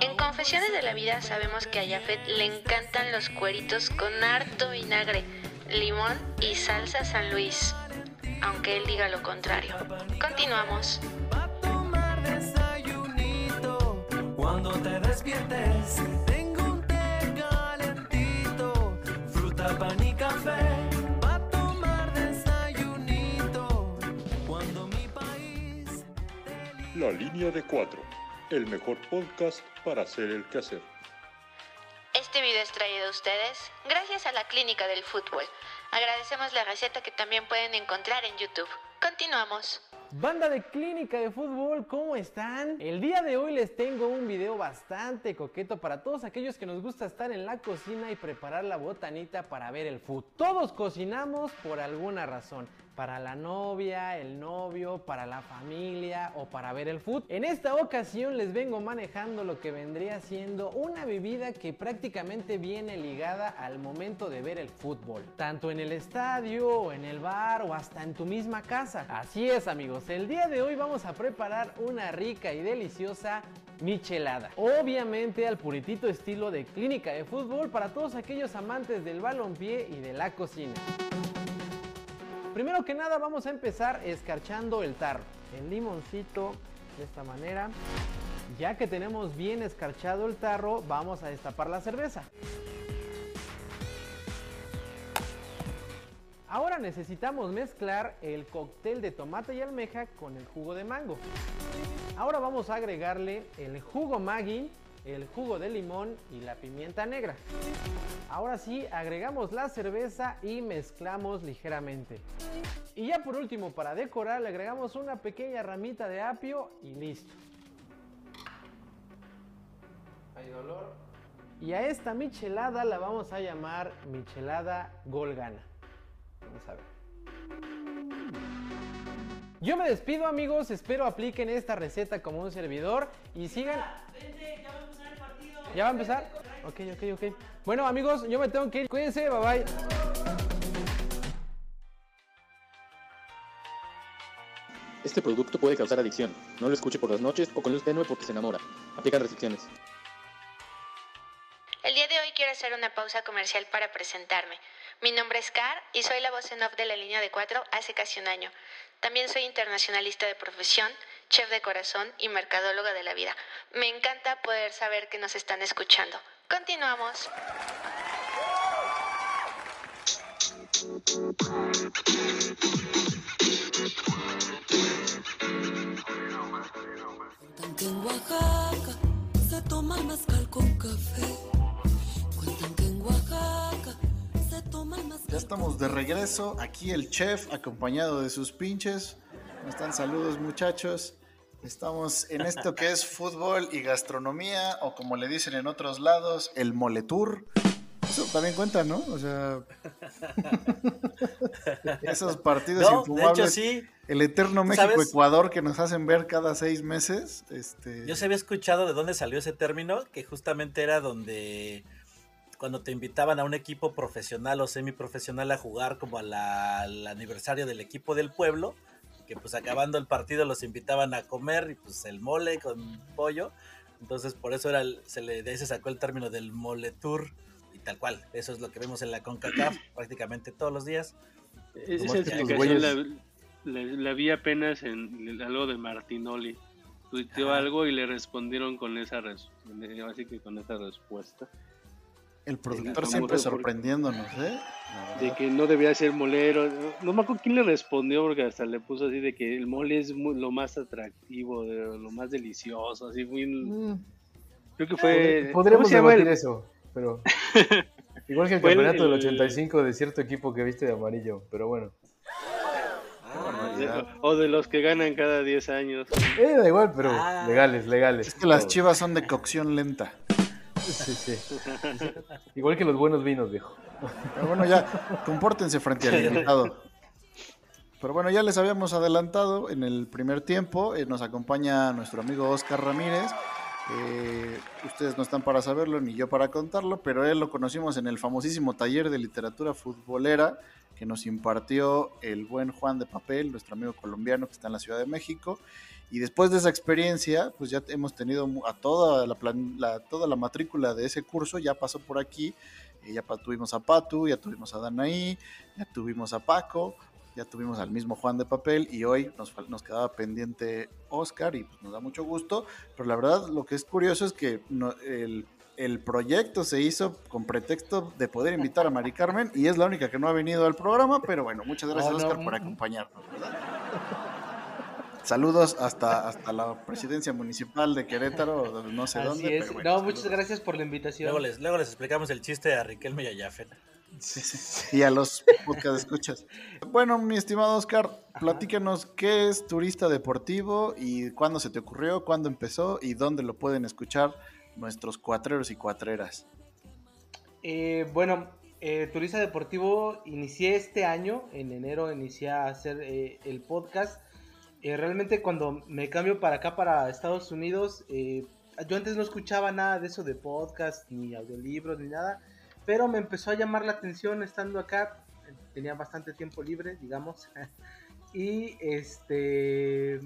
En Confesiones de la Vida sabemos que a Jafet le encantan los cueritos con harto vinagre, limón y salsa San Luis, aunque él diga lo contrario. Continuamos. Desayunito, cuando te despiertes, tengo un té calentito, fruta, pan y café. Pa' tomar desayunito, cuando mi país La línea de cuatro, el mejor podcast para hacer el quehacer. Este video es traído a ustedes gracias a la Clínica del Fútbol. Agradecemos la receta que también pueden encontrar en YouTube. Continuamos. Banda de Clínica de Fútbol, ¿cómo están? El día de hoy les tengo un video bastante coqueto para todos aquellos que nos gusta estar en la cocina y preparar la botanita para ver el fútbol. Todos cocinamos por alguna razón. Para la novia, el novio, para la familia o para ver el fútbol. En esta ocasión les vengo manejando lo que vendría siendo una bebida que prácticamente viene ligada al momento de ver el fútbol. Tanto en el estadio, en el bar o hasta en tu misma casa. Así es amigos, el día de hoy vamos a preparar una rica y deliciosa michelada. Obviamente al puritito estilo de clínica de fútbol para todos aquellos amantes del balompié y de la cocina. Primero que nada vamos a empezar escarchando el tarro. El limoncito de esta manera. Ya que tenemos bien escarchado el tarro, vamos a destapar la cerveza. Ahora necesitamos mezclar el cóctel de tomate y almeja con el jugo de mango. Ahora vamos a agregarle el jugo Maggi, el jugo de limón y la pimienta negra. Ahora sí, agregamos la cerveza y mezclamos ligeramente. Y ya por último, para decorar, le agregamos una pequeña ramita de apio y listo. Hay dolor. Y a esta michelada la vamos a llamar michelada golgana. Vamos a ver. Yo me despido amigos, espero apliquen esta receta como un servidor y sigan... ¿Ya va a empezar? Ok, ok, ok. Bueno amigos, yo me tengo que ir. Cuídense, bye bye. Este producto puede causar adicción. No lo escuche por las noches o con luz tenue porque se enamora. Aplican restricciones. El día de hoy quiero hacer una pausa comercial para presentarme. Mi nombre es Car y soy la voz en off de la línea de cuatro hace casi un año. También soy internacionalista de profesión, chef de corazón y mercadóloga de la vida. Me encanta poder saber que nos están escuchando. Continuamos. En Oaxaca se toma con café. Ya estamos de regreso. Aquí el chef acompañado de sus pinches. ¿Cómo están? Saludos muchachos. Estamos en esto que es fútbol y gastronomía, o como le dicen en otros lados, el moletour. Eso también cuenta, ¿no? O sea, [laughs] esos partidos No, de infumables. hecho, sí. El eterno. México-Ecuador que nos hacen ver cada seis meses. Este, Yo se había escuchado de dónde salió ese término, que justamente era donde cuando te invitaban a un equipo profesional o semiprofesional a jugar como a la- al aniversario del equipo del pueblo, que pues acabando el partido los invitaban a comer y pues el mole con pollo. Entonces por eso era el- se le de ahí se sacó el término del mole tour y tal cual. Eso es lo que vemos en la CONCACAF [clears throat] prácticamente todos los días. Esa explicación la, la- la vi apenas en, algo de Martinoli. Tuiteó algo y le respondieron con esa res- así que con esa respuesta. El productor siempre sorprendiéndonos, ¿eh? De que no debía ser molero. No, me acuerdo quién le respondió porque hasta le puso así de que el mole es muy- lo más atractivo, de- lo más delicioso, así muy... Creo que fue... Podr- Podríamos ¿cómo se llama debatir el- eso, pero... [laughs] Igual que el Fue el- campeonato del el- 85 de cierto equipo que viste de amarillo, pero bueno. de- o de los que ganan cada 10 años. Eh, da igual, pero Ah. legales, legales. Es que las chivas son de cocción lenta. Sí, sí. Igual que los buenos vinos, viejo. Pero bueno, ya, compórtense frente al [laughs] invitado. Pero bueno, ya les habíamos adelantado en el primer tiempo. eh, nos acompaña nuestro amigo Oscar Ramírez. Eh, ustedes no están para saberlo ni yo para contarlo, pero él lo conocimos en el famosísimo taller de literatura futbolera que nos impartió el buen Juan de Papel, nuestro amigo colombiano que está en la Ciudad de México. Y después de esa experiencia, pues ya hemos tenido a toda la, plan- la- toda la matrícula de ese curso, ya pasó por aquí. Eh, ya tuvimos a Patu, ya tuvimos a Danaí, ya tuvimos a Paco, ya tuvimos al mismo Juan de Papel y hoy nos, nos quedaba pendiente Oscar y pues, nos da mucho gusto. Pero la verdad lo que es curioso es que no- el, el proyecto se hizo con pretexto de poder invitar a Mari Carmen y es la única que no ha venido al programa, pero bueno, muchas gracias no, Oscar por acompañarnos. ¿verdad? Saludos hasta, hasta la presidencia municipal de Querétaro, no sé Así dónde. es. Pero bueno, no, saludos. muchas gracias por la invitación. Luego les, luego les explicamos el chiste a Riquelme y a Jafet. y a los podcast escuchas. Bueno, mi estimado Oscar, platícanos qué es turista deportivo y cuándo se te ocurrió, cuándo empezó y dónde lo pueden escuchar nuestros cuatreros y cuatreras. Eh, bueno, eh, Turista Deportivo inicié este año, en enero inicié a hacer eh, el podcast. Eh, realmente cuando me cambio para acá, para Estados Unidos, eh, yo antes no escuchaba nada de eso de podcast, ni audiolibros, ni nada, pero me empezó a llamar la atención estando acá, tenía bastante tiempo libre, digamos, [laughs] y este,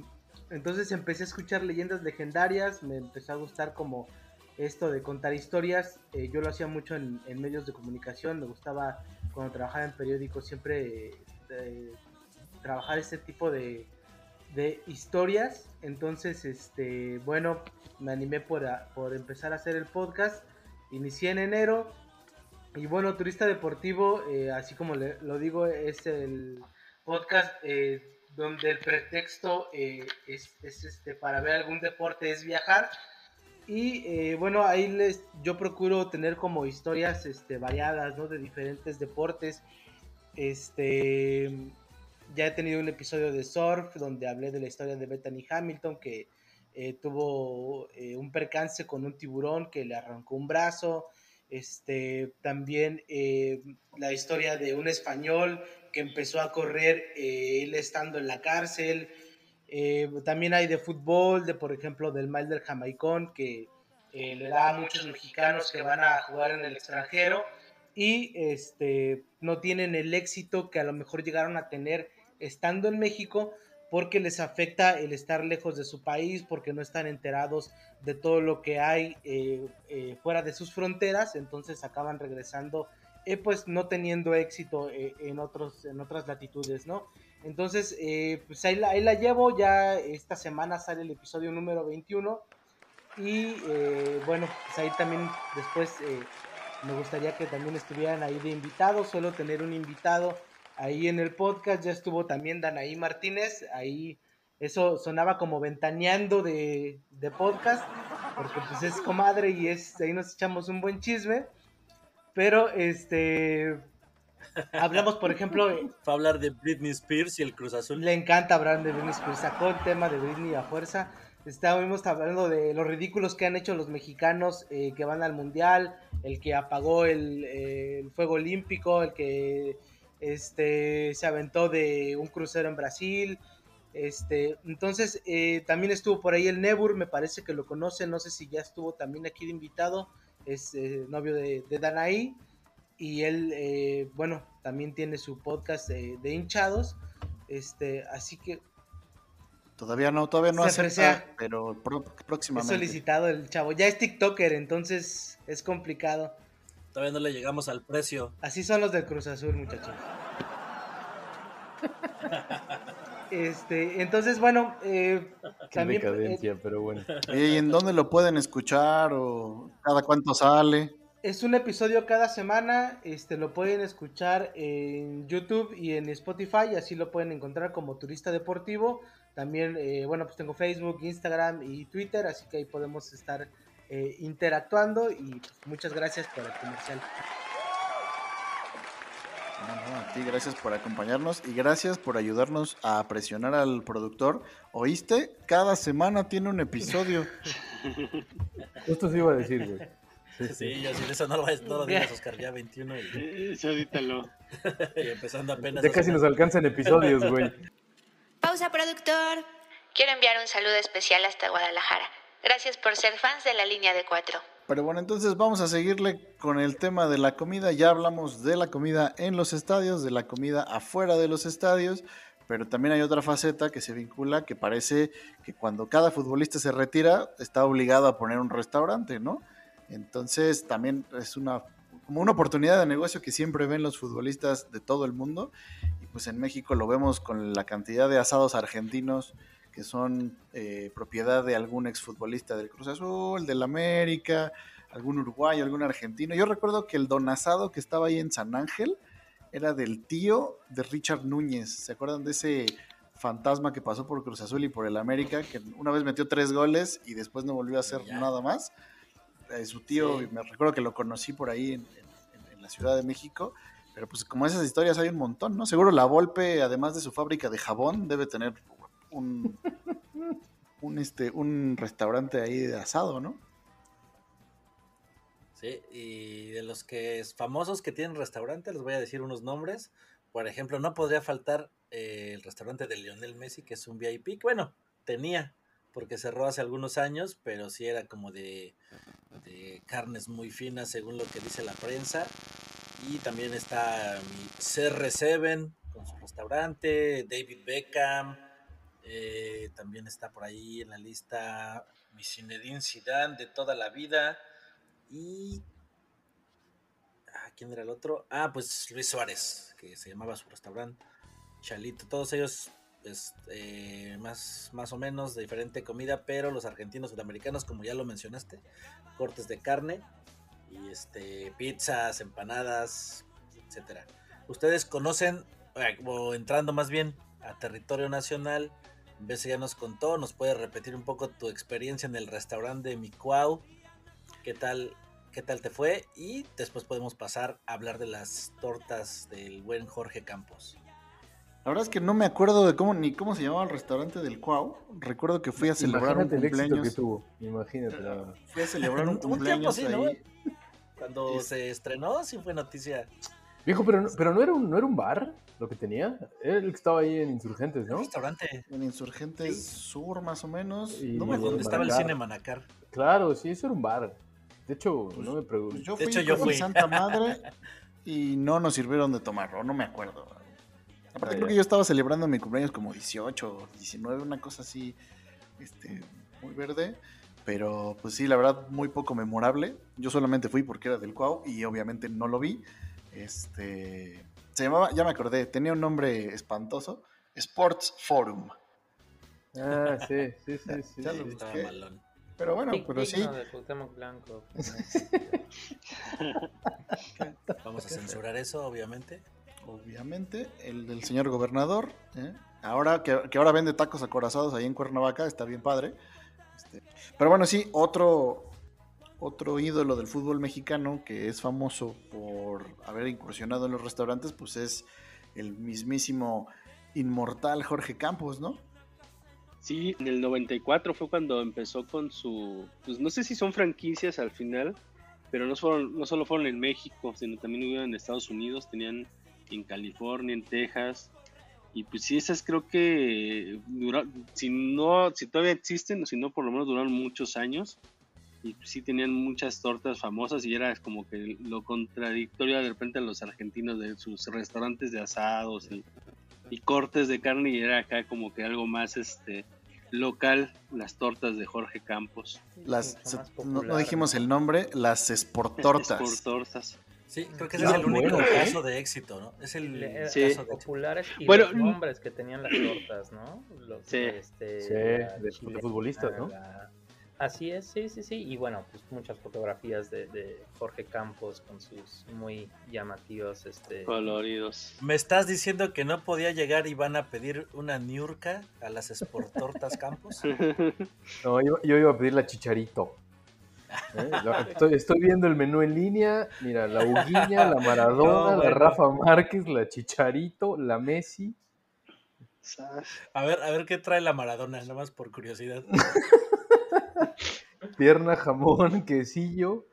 entonces empecé a escuchar leyendas legendarias, me empezó a gustar como esto de contar historias. eh, yo lo hacía mucho en, en medios de comunicación. Me gustaba cuando trabajaba en periódicos siempre trabajar este tipo de, de historias. Entonces, este, bueno, me animé por, por empezar a hacer el podcast. Inicié en enero. Y bueno, Turista Deportivo, eh, así como lo digo, es el podcast eh, donde el pretexto eh, es, es, este, para ver algún deporte es viajar. Y bueno, ahí les, yo procuro tener como historias este, variadas, ¿no? De diferentes deportes. Este, ya he tenido un episodio de surf donde hablé de la historia de Bethany Hamilton que eh, tuvo eh, un percance con un tiburón que le arrancó un brazo. Este, también eh, la historia de un español que empezó a correr él estando en la cárcel. También hay de fútbol, de por ejemplo del mal del Jamaicón, que le da a muchos mexicanos que van a jugar en el extranjero y este, no tienen el éxito que a lo mejor llegaron a tener estando en México porque les afecta el estar lejos de su país, porque no están enterados de todo lo que hay eh, eh, fuera de sus fronteras, entonces acaban regresando, eh, pues no teniendo éxito eh, en, otros, en otras latitudes, ¿no? Entonces, pues ahí la, ahí la llevo, ya esta semana sale el episodio número 21 y bueno, pues ahí también después me gustaría que también estuvieran ahí de invitados, solo tener un invitado ahí en el podcast, ya estuvo también Danaí Martínez, ahí Eso sonaba como ventaneando de, de podcast, porque pues es comadre y es ahí nos echamos un buen chisme. Pero este hablamos, por ejemplo, eh, Fue hablar de Britney Spears y el Cruz Azul. le encanta hablar de Britney Spears, sacó el tema de Britney a fuerza. Estábamos hablando de los ridículos que han hecho los mexicanos eh, que van al mundial, el que apagó el, eh, el fuego olímpico, el que este se aventó de un crucero en Brasil. Este, entonces eh, también estuvo por ahí el Nebur, me parece que lo conoce, no sé si ya estuvo también aquí de invitado, es eh, novio de, de Danaí y él, eh, bueno, también tiene su podcast de, de hinchados, este, así que Todavía no, todavía no acepta, aprecia. pero es próximamente. solicitado el chavo, ya es TikToker, entonces es complicado. Todavía no le llegamos al precio. Así son los del Cruz Azul, muchachos. Este, entonces, bueno, eh, también eh, decadencia, pero bueno. ¿Y en dónde lo pueden escuchar o cada cuánto sale? Es un episodio cada semana, este lo pueden escuchar en YouTube y en Spotify, así lo pueden encontrar como Turista Deportivo. También, eh, bueno, pues tengo Facebook, Instagram y Twitter, así que ahí podemos estar eh, interactuando y pues, muchas gracias por el comercial. No, no, a ti gracias por acompañarnos y gracias por ayudarnos a presionar al productor. ¿Oíste? Cada semana tiene un episodio. [laughs] Justo se iba a decir, güey. Sí, yo sí, eso no lo, no lo digas, Oscar, ya 21 y, Eso edítalo. [laughs] y empezando apenas. Ya casi nos alcanzan episodios, güey. Pausa, productor. Quiero enviar un saludo especial hasta Guadalajara. Gracias por ser fans de la línea de cuatro. Pero bueno, entonces vamos a seguirle con el tema de la comida. Ya hablamos de la comida en los estadios, de la comida afuera de los estadios, pero también hay otra faceta que se vincula que parece que cuando cada futbolista se retira está obligado a poner un restaurante, ¿no? Entonces también es una como una oportunidad de negocio que siempre ven los futbolistas de todo el mundo y pues en México lo vemos con la cantidad de asados argentinos que son eh, propiedad de algún exfutbolista del Cruz Azul, del América, algún uruguayo, algún argentino. Yo recuerdo que el don asado que estaba ahí en San Ángel era del tío de Richard Núñez. ¿Se acuerdan de ese fantasma que pasó por Cruz Azul y por el América? Que una vez metió tres goles y después no volvió a hacer nada más. Eh, su tío, Sí. me recuerdo que lo conocí por ahí en, en- en la Ciudad de México. Pero pues como esas historias hay un montón, ¿no? Seguro la Volpe, además de su fábrica de jabón, debe tener un, este, un restaurante ahí de asado, ¿no? Sí, y de los que famosos que tienen restaurante, les voy a decir unos nombres. Por ejemplo, no podría faltar eh, el restaurante de Lionel Messi, que es un VIP. Bueno, tenía, porque cerró hace algunos años, pero sí era como de, de carnes muy finas, según lo que dice la prensa. Y también está mi CR7 con su restaurante, David Beckham. Eh, también está por ahí en la lista mi Zinedine Zidane de toda la vida. Y. ah, ¿Quién era el otro? Ah, pues Luis Suárez, que se llamaba su restaurante. Chalito. Todos ellos, eh, más, más o menos de diferente comida, pero los argentinos sudamericanos, como ya lo mencionaste, cortes de carne y este pizzas, empanadas, etcétera. Ustedes conocen, o entrando más bien a territorio nacional, Bese ya nos contó, nos puede repetir un poco tu experiencia en el restaurante de Micuau, qué tal, qué tal te fue y después podemos pasar a hablar de las tortas del buen Jorge Campos. La verdad es que no me acuerdo de cómo ni cómo se llamaba el restaurante del Cuau. Recuerdo que fui a celebrar Imagínate un el éxito que cumpleaños. tuvo. Imagínate. más. Fui a celebrar un [laughs] Un tiempo cumpleaños ¿no? ahí. Cuando Es- se estrenó, sí fue noticia. Viejo, pero, no- pero no, era un, no era un bar lo que tenía. Era el que estaba ahí en Insurgentes, ¿no? restaurante. En Insurgentes Sur, más o menos. Y no me acuerdo. Donde estaba el cine Manacar. Claro, sí, eso era un bar. De hecho, no me pregunto. Pues yo De fui hecho, yo fui. Santa [laughs] Madre y no nos sirvieron de tomarlo, no me acuerdo. Aparte Ah, creo ya. que yo estaba celebrando mi cumpleaños como 18 o 19, una cosa así, este, muy verde. Pero pues sí, la verdad, muy poco memorable. Yo solamente fui porque era del Cuau y obviamente no lo vi. Este, se llamaba, ya me acordé, tenía un nombre espantoso, Sports Forum. Ah, sí, sí, sí, [laughs] sí. Ya lo sí. Estaba busqué. malón. Pero bueno, pero sí. de Blanco. [laughs] Vamos a censurar eso, obviamente. obviamente, el del señor gobernador. ¿eh? Ahora que, que ahora vende tacos acorazados ahí en Cuernavaca, está bien padre. Este, pero bueno, sí, otro, otro ídolo del fútbol mexicano que es famoso por haber incursionado en los restaurantes, pues es el mismísimo inmortal Jorge Campos, ¿no? Sí, en el 94 fue cuando empezó con su, pues no sé si son franquicias al final, pero no, fueron, no solo fueron en México, sino también hubieron en Estados Unidos, tenían en California, en Texas, y pues sí, esas creo que duraron, si no, si todavía existen, o si no, por lo menos duraron muchos años, y sí tenían muchas tortas famosas y era como que lo contradictorio de repente a los argentinos de sus restaurantes de asados y, y cortes de carne y era acá como que algo más este local las tortas de Jorge Campos. Las, no, no dijimos el nombre, las esportortas. Esportortas. Sí, creo que ese es el único caso de éxito, ¿no? Es el Sí. caso de populares y Bueno, los nombres que tenían las tortas, ¿no? Los, Sí. este, Sí, la de- futbolistas, ¿no? la- Así es, sí, sí, sí. Y bueno, pues muchas fotografías de, de Jorge Campos con sus muy llamativos, este... Coloridos. ¿Me estás diciendo que no podía llegar y van a pedir una niurca a las esportortas Campos? [laughs] No, yo, yo iba a pedir la chicharito. [laughs] ¿Eh? Estoy, estoy viendo el menú en línea. Mira, la Uguiña, la [laughs] Maradona, No, la. Rafa Márquez, la Chicharito, la Messi. A ver, a ver qué trae la Maradona, nada más por curiosidad. [laughs] Pierna, jamón, [laughs] quesillo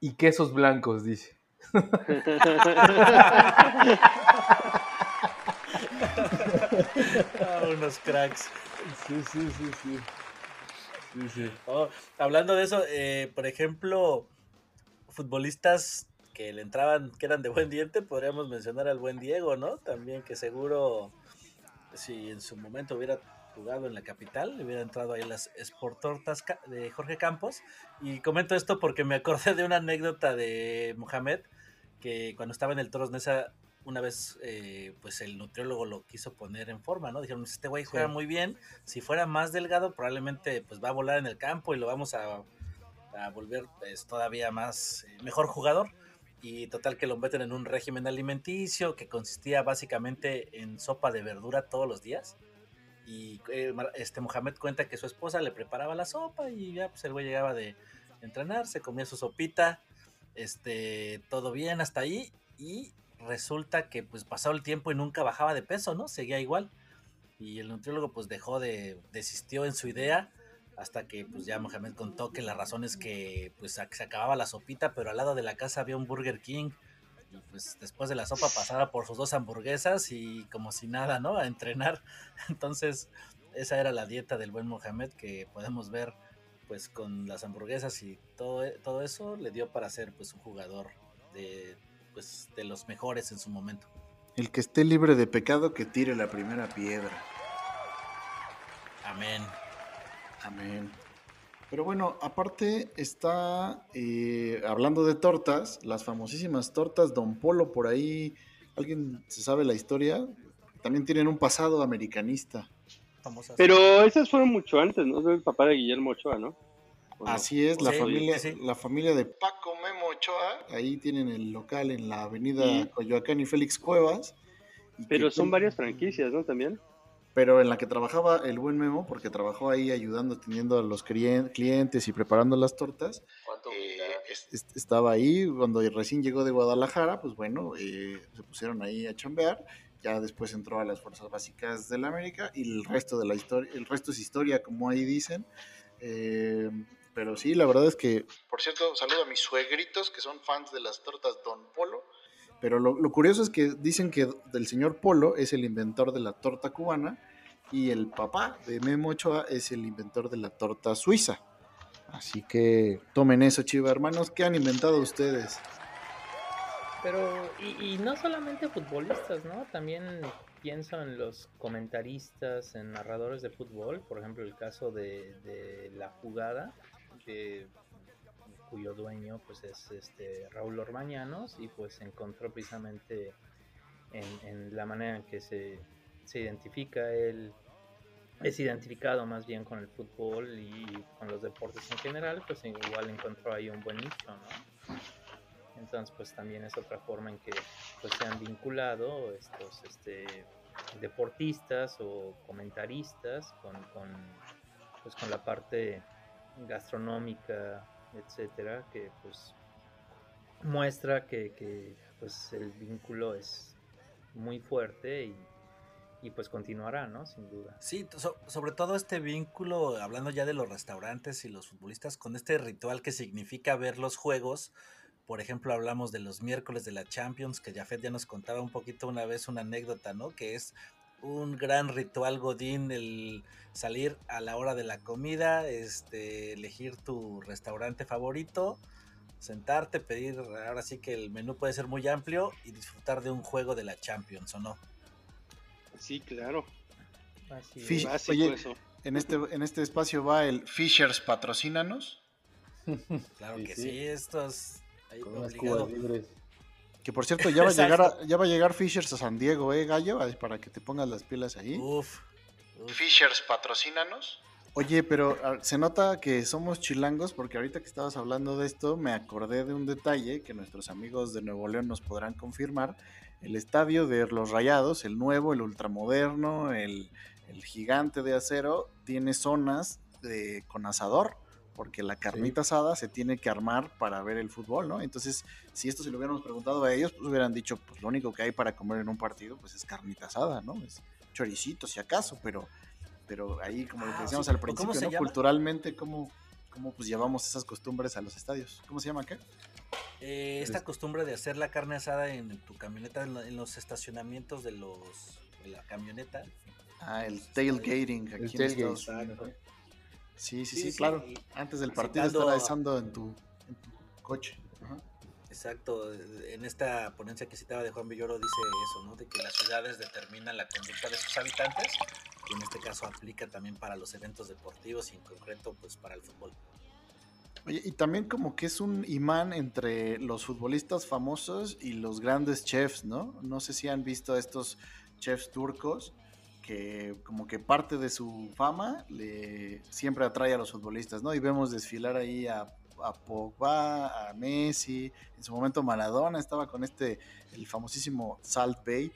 y quesos blancos, dice. [laughs] Ah, unos cracks. Sí, sí, sí, sí. Sí, sí. Oh, hablando de eso, eh, por ejemplo, futbolistas que le entraban, que eran de buen diente, podríamos mencionar al buen Diego, ¿no? También que seguro, si en su momento hubiera jugado en la capital, le hubiera entrado ahí las Sportortas de Jorge Campos. Y comento esto porque me acordé de una anécdota de Mohamed, que cuando estaba en el Toros Neza, una vez, eh, pues el nutriólogo lo quiso poner en forma, ¿no? Dijeron, este güey juega Sí. muy bien, si fuera más delgado, probablemente pues va a volar en el campo y lo vamos a, a volver pues, todavía más, eh, mejor jugador. Y total que lo meten en un régimen alimenticio que consistía básicamente en sopa de verdura todos los días. Y eh, este Mohamed cuenta que su esposa le preparaba la sopa y ya pues el güey llegaba de entrenar, se comía su sopita, este, todo bien hasta ahí y resulta que pues pasado el tiempo y nunca bajaba de peso, ¿no? Seguía igual. Y el nutriólogo pues dejó de, desistió en su idea hasta que pues ya Mohamed contó que la razón es que pues se acababa la sopita, pero al lado de la casa había un Burger King. Pues después de la sopa pasaba por sus dos hamburguesas y como si nada, ¿no? A entrenar. [laughs] Entonces esa era la dieta del buen Mohamed que podemos ver pues con las hamburguesas y todo, todo eso le dio para ser pues un jugador de pues de los mejores en su momento. El que esté libre de pecado, que tire la primera piedra. Amén. Amén. Pero bueno, aparte está, eh, hablando de tortas, las famosísimas tortas Don Polo por ahí. ¿Alguien se sabe la historia? También tienen un pasado americanista. Famosas. Pero esas fueron mucho antes, ¿no? Es el papá de Guillermo Ochoa, ¿no? Así es, la Sí, familia, sí, la familia de Paco Memo Ochoa, ahí tienen el local en la avenida Sí. Coyoacán y Félix Cuevas. y Pero son varias franquicias, ¿no? También. Pero en la que trabajaba el buen Memo, porque trabajó ahí ayudando, atendiendo a los clien- clientes y preparando las tortas. eh, es- es- estaba ahí cuando recién llegó de Guadalajara, pues bueno, eh, se pusieron ahí a chambear. Ya después entró a las fuerzas básicas de la América y el resto de la historia, el resto es historia, como ahí dicen. Eh, pero sí, la verdad es que. Por cierto, saludo a mis suegritos que son fans de las tortas Don Polo. Pero lo, lo curioso es que dicen que del señor Polo es el inventor de la torta cubana y el papá de Memo Ochoa es el inventor de la torta suiza. Así que tomen eso, chiva hermanos. ¿Qué han inventado ustedes? Pero, y, y no solamente futbolistas, ¿no? También pienso en los comentaristas, en narradores de fútbol, por ejemplo, el caso de, de La Jugada, de- cuyo dueño pues es este Raúl Orbañanos y pues encontró precisamente en, en la manera en que se, se identifica él es identificado más bien con el fútbol y con los deportes en general, pues igual encontró ahí un buen nicho, ¿no? Entonces, pues también es otra forma en que pues, se han vinculado estos este, deportistas o comentaristas con, con, pues, con la parte gastronómica, etcétera, que pues muestra que, que pues el vínculo es muy fuerte y, y pues continuará, ¿no? Sin duda. Sí, so- sobre todo este vínculo, hablando ya de los restaurantes y los futbolistas, con este ritual que significa ver los juegos. Por ejemplo, hablamos de los miércoles de la Champions, que Jafet ya nos contaba un poquito una vez una anécdota, ¿no? Que es un gran ritual godín el salir a la hora de la comida, este, elegir tu restaurante favorito, sentarte, pedir, ahora sí que el menú puede ser muy amplio y disfrutar de un juego de la Champions, ¿o no? Sí, claro. Fish- oye, eso. en este, en este espacio va el Fishers patrocínanos. Claro Sí, que sí. sí, estos ahí Con cubas libres. Que por cierto, ya va, a llegar a- ya va a llegar Fishers a San Diego, ¿eh, Gallo? Para que te pongas las pilas ahí. Uf. Fishers patrocínanos. Oye, pero ah, se nota que somos chilangos porque ahorita que estabas hablando de esto me acordé de un detalle que nuestros amigos de Nuevo León nos podrán confirmar. El estadio de los Rayados, el nuevo, el ultramoderno, el, el gigante de acero, tiene zonas de, con asador porque la carnita asada se tiene que armar para ver el fútbol, ¿no? Entonces, si esto se lo hubiéramos preguntado a ellos, pues hubieran dicho, pues lo único que hay para comer en un partido, pues es carnita asada, ¿no? Es choricito si acaso, pero, pero ahí, como lo que Ah, decíamos sí. al ¿O cómo principio, se ¿no? llama? Culturalmente, ¿cómo, cómo pues llevamos esas costumbres a los estadios? ¿Cómo se llama acá? Eh, esta costumbre de hacer la carne asada en tu camioneta, en, lo- en los estacionamientos de los de la camioneta. Ah, el tailgating aquí en tailgate, Estados exacto. Unidos. Sí, sí, Sí, claro. Antes del partido estar a- asando en tu, en tu coche. Ajá. Exacto, en esta ponencia que citaba de Juan Villoro dice eso, ¿no? De que las ciudades determinan la conducta de sus habitantes y en este caso aplica también para los eventos deportivos y en concreto pues para el fútbol. Oye, y también como que es un imán entre los futbolistas famosos y los grandes chefs, ¿no? No sé si han visto a estos chefs turcos que como que parte de su fama le siempre atrae a los futbolistas, ¿no? Y vemos desfilar ahí a, a Pogba, a Messi, en su momento Maradona estaba con este, el famosísimo Salt Bay,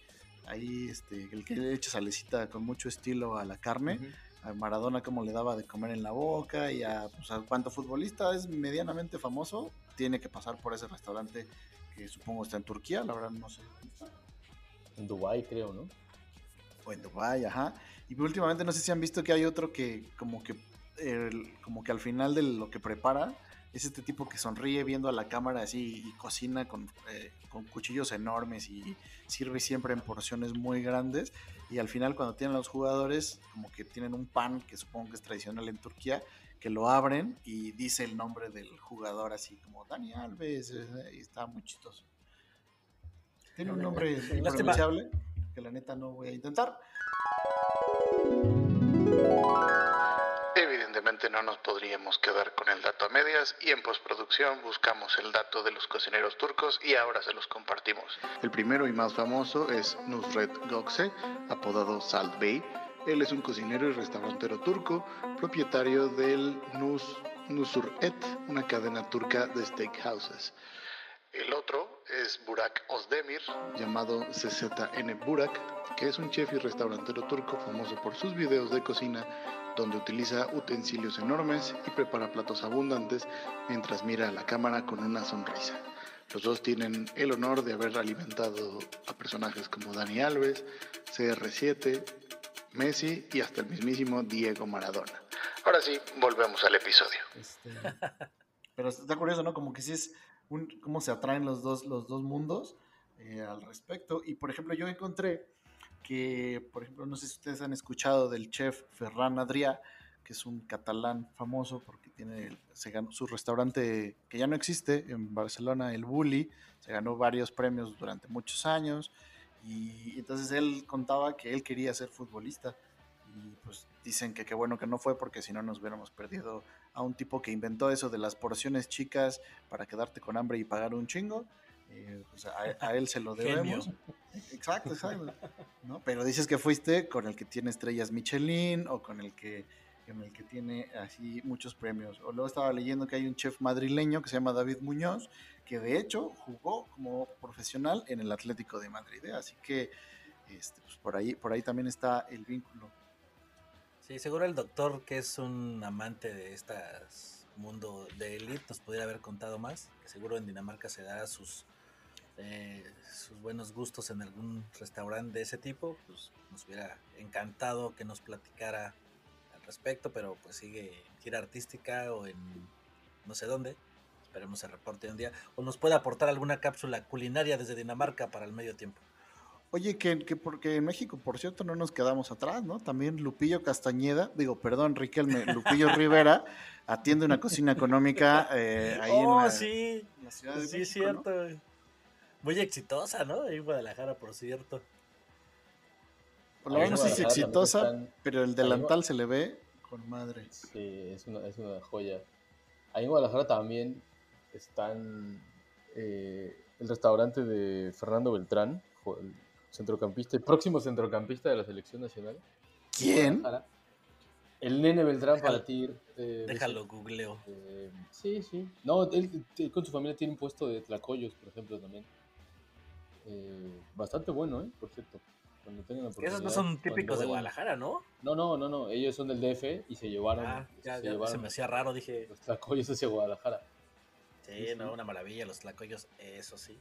ahí este, el que le echa salecita con mucho estilo a la carne a Maradona cómo le daba de comer en la boca y a, pues, a cuanto futbolista es medianamente famoso, tiene que pasar por ese restaurante que supongo está en Turquía, la verdad no sé. En Dubái, creo, ¿no? O en Dubái, ajá. Y últimamente no sé si han visto que hay otro que como que como que al final de lo que prepara es este tipo que sonríe viendo a la cámara así y cocina con, eh, con cuchillos enormes y sirve siempre en porciones muy grandes y al final cuando tienen a los jugadores como que tienen un pan que supongo que es tradicional en Turquía que lo abren y dice el nombre del jugador así como Dani Alves eh, y está muy chistoso. Tiene un nombre impronunciable que la neta no voy a intentar. Evidentemente no nos podríamos quedar con el dato a medias y en postproducción buscamos el dato de los cocineros turcos y ahora se los compartimos. El primero y más famoso es Nusret Gökçe, apodado Salt Bey. Él es un cocinero y restaurantero turco, propietario del Nus Nusur Et, una cadena turca de steakhouses. El otro es Burak Ozdemir, llamado CZN Burak, que es un chef y restaurantero turco famoso por sus videos de cocina, donde utiliza utensilios enormes y prepara platos abundantes mientras mira a la cámara con una sonrisa. Los dos tienen el honor de haber alimentado a personajes como Dani Alves, CR7, Messi y hasta el mismísimo Diego Maradona. Ahora sí, volvemos al episodio. Este, [laughs] pero está curioso, ¿no? Como que sí es un, cómo se atraen los dos, los dos mundos eh, al respecto. Y por ejemplo, yo encontré que, por ejemplo, no sé si ustedes han escuchado del chef Ferran Adrià, que es un catalán famoso porque tiene se ganó su restaurante que ya no existe en Barcelona, el Bully, se ganó varios premios durante muchos años y entonces él contaba que él quería ser futbolista y pues dicen que qué bueno que no fue porque si no nos hubiéramos perdido a un tipo que inventó eso de las porciones chicas para quedarte con hambre y pagar un chingo. Eh, pues a, a él se lo [laughs] Genio. debemos. Exacto, exacto. ¿no? Pero dices que fuiste con el que tiene estrellas Michelin o con el que en el que tiene así muchos premios. O luego estaba leyendo que hay un chef madrileño que se llama David Muñoz, que de hecho jugó como profesional en el Atlético de Madrid. ¿eh? Así que este, pues por, ahí, por ahí también está el vínculo. Sí, seguro el doctor, que es un amante de este mundo de élite, nos pudiera haber contado más. Seguro en Dinamarca se dará sus, eh, sus buenos gustos en algún restaurante de ese tipo. Pues nos hubiera encantado que nos platicara al respecto, pero pues sigue en gira artística o en no sé dónde. Esperemos se reporte un día. O nos puede aportar alguna cápsula culinaria desde Dinamarca para el medio tiempo. Oye, que, que, porque en México, por cierto, no nos quedamos atrás, ¿no? También Lupillo Castañeda, digo, perdón, Riquelme, Lupillo [laughs] Rivera, atiende una cocina económica eh, ahí oh, en, la, sí, en la Ciudad de sí, México, cierto. Muy exitosa, ¿no? Ahí en Guadalajara, por cierto. Por lo menos es exitosa, pero el delantal se le ve con madre. Sí, es una, es una joya. Ahí en Guadalajara también están eh, el restaurante de Fernando Beltrán, el centrocampista, el próximo centrocampista de la selección nacional. ¿Quién? El nene Beltrán para ti. Eh, Déjalo, googleo. Eh, sí, sí. No, él, él, con su familia tiene un puesto de tlacoyos, por ejemplo, también. Eh, bastante bueno, ¿eh? Por cierto. Cuando tengan Esos no son típicos de Guadalajara, ¿no? No, no, no, no. Ellos son del DF y se llevaron. Ah, ya, se, ya, llevaron se me hacía raro, dije. Los tlacoyos hacia Guadalajara. Sí, sí, no, una maravilla, los tlacoyos, eso sí.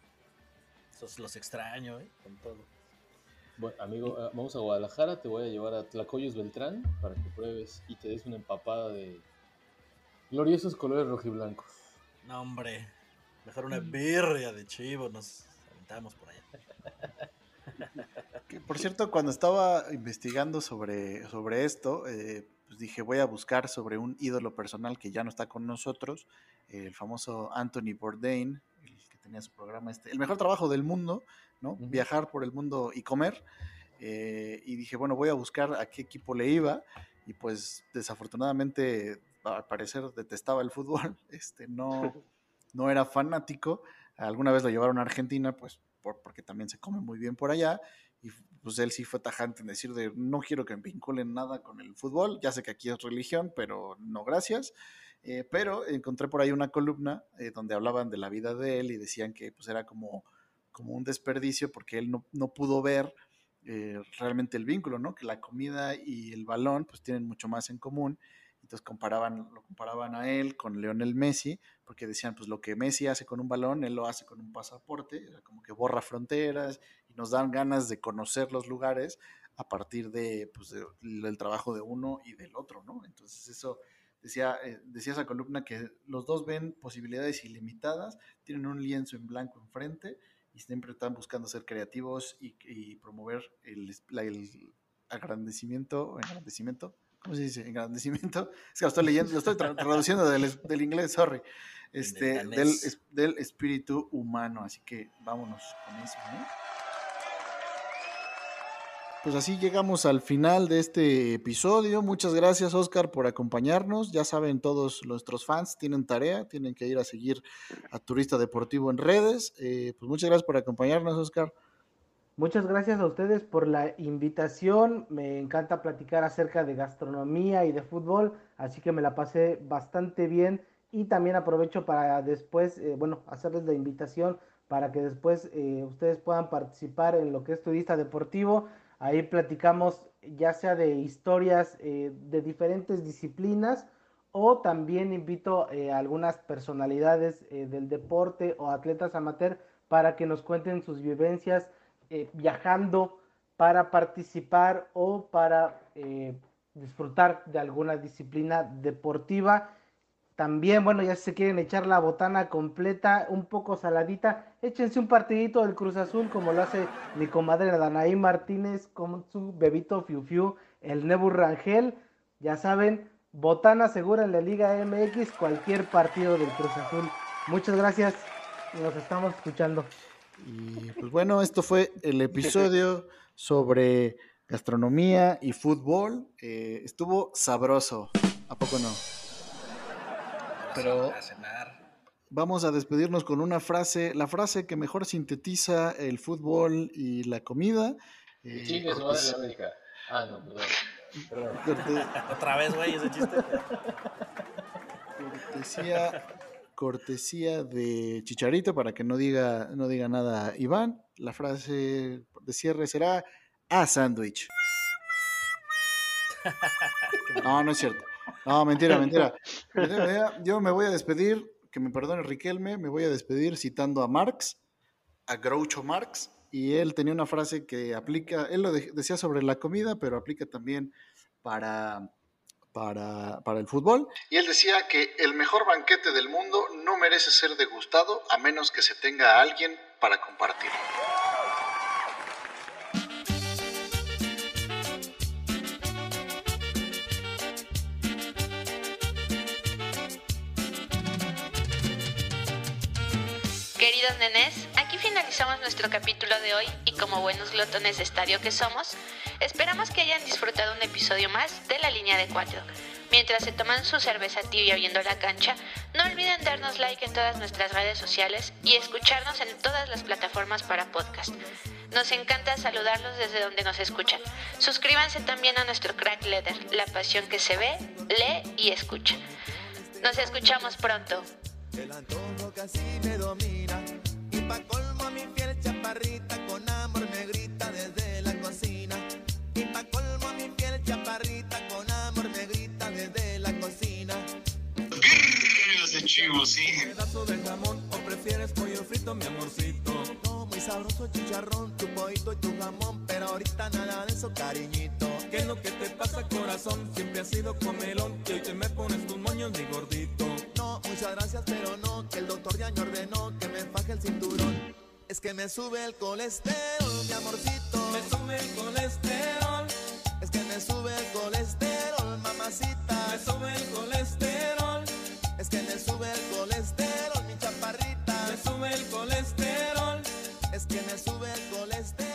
Esos los extraño, ¿eh? Con todo. Bueno, amigo, ah, vamos a Guadalajara, te voy a llevar a Tlacoyos Beltrán para que pruebes y te des una empapada de gloriosos colores rojiblancos. No, hombre, mejor una birria de chivo, nos aventamos por allá. [laughs] Que, por cierto, cuando estaba investigando sobre, sobre esto, eh, pues dije, voy a buscar sobre un ídolo personal que ya no está con nosotros, eh, el famoso Anthony Bourdain, tenía su programa este, el mejor trabajo del mundo, ¿no? Uh -huh. Viajar por el mundo y comer. Eh, y dije, bueno, voy a buscar a qué equipo le iba. Y pues desafortunadamente, al parecer, detestaba el fútbol. [laughs] Este, no, no era fanático. Alguna vez lo llevaron a Argentina, pues por, porque también se come muy bien por allá. Y pues él sí fue tajante en decir de no quiero que me vinculen nada con el fútbol. Ya sé que aquí es religión, pero no gracias. Eh, pero encontré por ahí una columna eh, donde hablaban de la vida de él y decían que pues era como como un desperdicio porque él no, no pudo ver eh, realmente el vínculo, ¿no? Que la comida y el balón pues tienen mucho más en común. Entonces comparaban, lo comparaban a él con Lionel Messi, porque decían, pues lo que Messi hace con un balón, él lo hace con un pasaporte, como que borra fronteras y nos dan ganas de conocer los lugares a partir de, pues, de, del trabajo de uno y del otro, ¿no? Entonces eso decía, eh, decía esa columna que los dos ven posibilidades ilimitadas, tienen un lienzo en blanco enfrente y siempre están buscando ser creativos y, y promover el, la, el, agrandecimiento, engrandecimiento, ¿cómo se dice? Engrandecimiento. [laughs] Es que lo estoy leyendo, lo estoy tra traduciendo del, del, inglés, sorry. Este, del, del, espíritu humano, así que vámonos con eso, ¿no? Pues así llegamos al final de este episodio. Muchas gracias, Oscar, por acompañarnos. Ya saben, todos nuestros fans tienen tarea, tienen que ir a seguir a Turista Deportivo en redes. Eh, pues muchas gracias por acompañarnos, Oscar. Muchas gracias a ustedes por la invitación. Me encanta platicar acerca de gastronomía y de fútbol, así que me la pasé bastante bien. Y también aprovecho para después, eh, bueno, hacerles la invitación para que después eh, ustedes puedan participar en lo que es Turista Deportivo. Ahí platicamos ya sea de historias eh, de diferentes disciplinas o también invito eh, a algunas personalidades eh, del deporte o atletas amateur para que nos cuenten sus vivencias viajando para participar o para disfrutar de alguna disciplina deportiva. También, bueno, ya si se quieren echar la botana completa, un poco saladita, échense un partidito del Cruz Azul, como lo hace mi comadre Danaí Martínez con su bebito Fiu Fiu, el Nebu Rangel. Ya saben, botana segura en la Liga MX, cualquier partido del Cruz Azul. Muchas gracias, nos estamos escuchando. Y pues bueno, esto fue el episodio [laughs] sobre gastronomía y fútbol. Eh, estuvo sabroso, ¿a poco no? Pero vamos a despedirnos con una frase, la frase que mejor sintetiza el fútbol y la comida. Eh, sí, que se va de América. Ah, no, perdón. Corte- [laughs] Otra vez, güey, ese chiste. cortesía, cortesía de Chicharito para que no diga, no diga nada Iván. La frase de cierre será a sándwich. [laughs] No, no es cierto. No, mentira, mentira. Yo me voy a despedir, que me perdone Riquelme, me voy a despedir citando a Marx, a Groucho Marx, y él tenía una frase que aplica, él lo de- decía sobre la comida, pero aplica también para, para, para el fútbol. Y él decía que el mejor banquete del mundo no merece ser degustado a menos que se tenga a alguien para compartir. Queridos nenes, aquí finalizamos nuestro capítulo de hoy y como buenos glotones de estadio que somos, esperamos que hayan disfrutado un episodio más de la línea de cuatro. Mientras se toman su cerveza tibia viendo la cancha, no olviden darnos like en todas nuestras redes sociales y escucharnos en todas las plataformas para podcast. Nos encanta saludarlos desde donde nos escuchan. Suscríbanse también a nuestro crack letter, la pasión que se ve, lee y escucha. Nos escuchamos pronto. El antojo casi me domina pa' colmo mi fiel chaparrita Con amor me grita desde la cocina. Y pa' colmo mi fiel chaparrita Con amor me grita desde la cocina. De chivo, sí. pedazo de jamón prefieres pollo frito, mi amorcito? No, muy sabroso chicharrón, tu pollito y tu jamón, pero ahorita nada de eso, cariñito. ¿Qué es lo que te pasa, corazón? Siempre has sido comelón y hoy te me pones tus moños, mi gordito. No, muchas gracias, pero no, que el doctor ya me ordenó que me faje el cinturón. Es que me sube el colesterol, mi amorcito. Me sube el colesterol. Es que me sube el colesterol, mamacita. Me sube el colesterol. Es que me sube el colesterol sube el colesterol. Es que me sube el colesterol.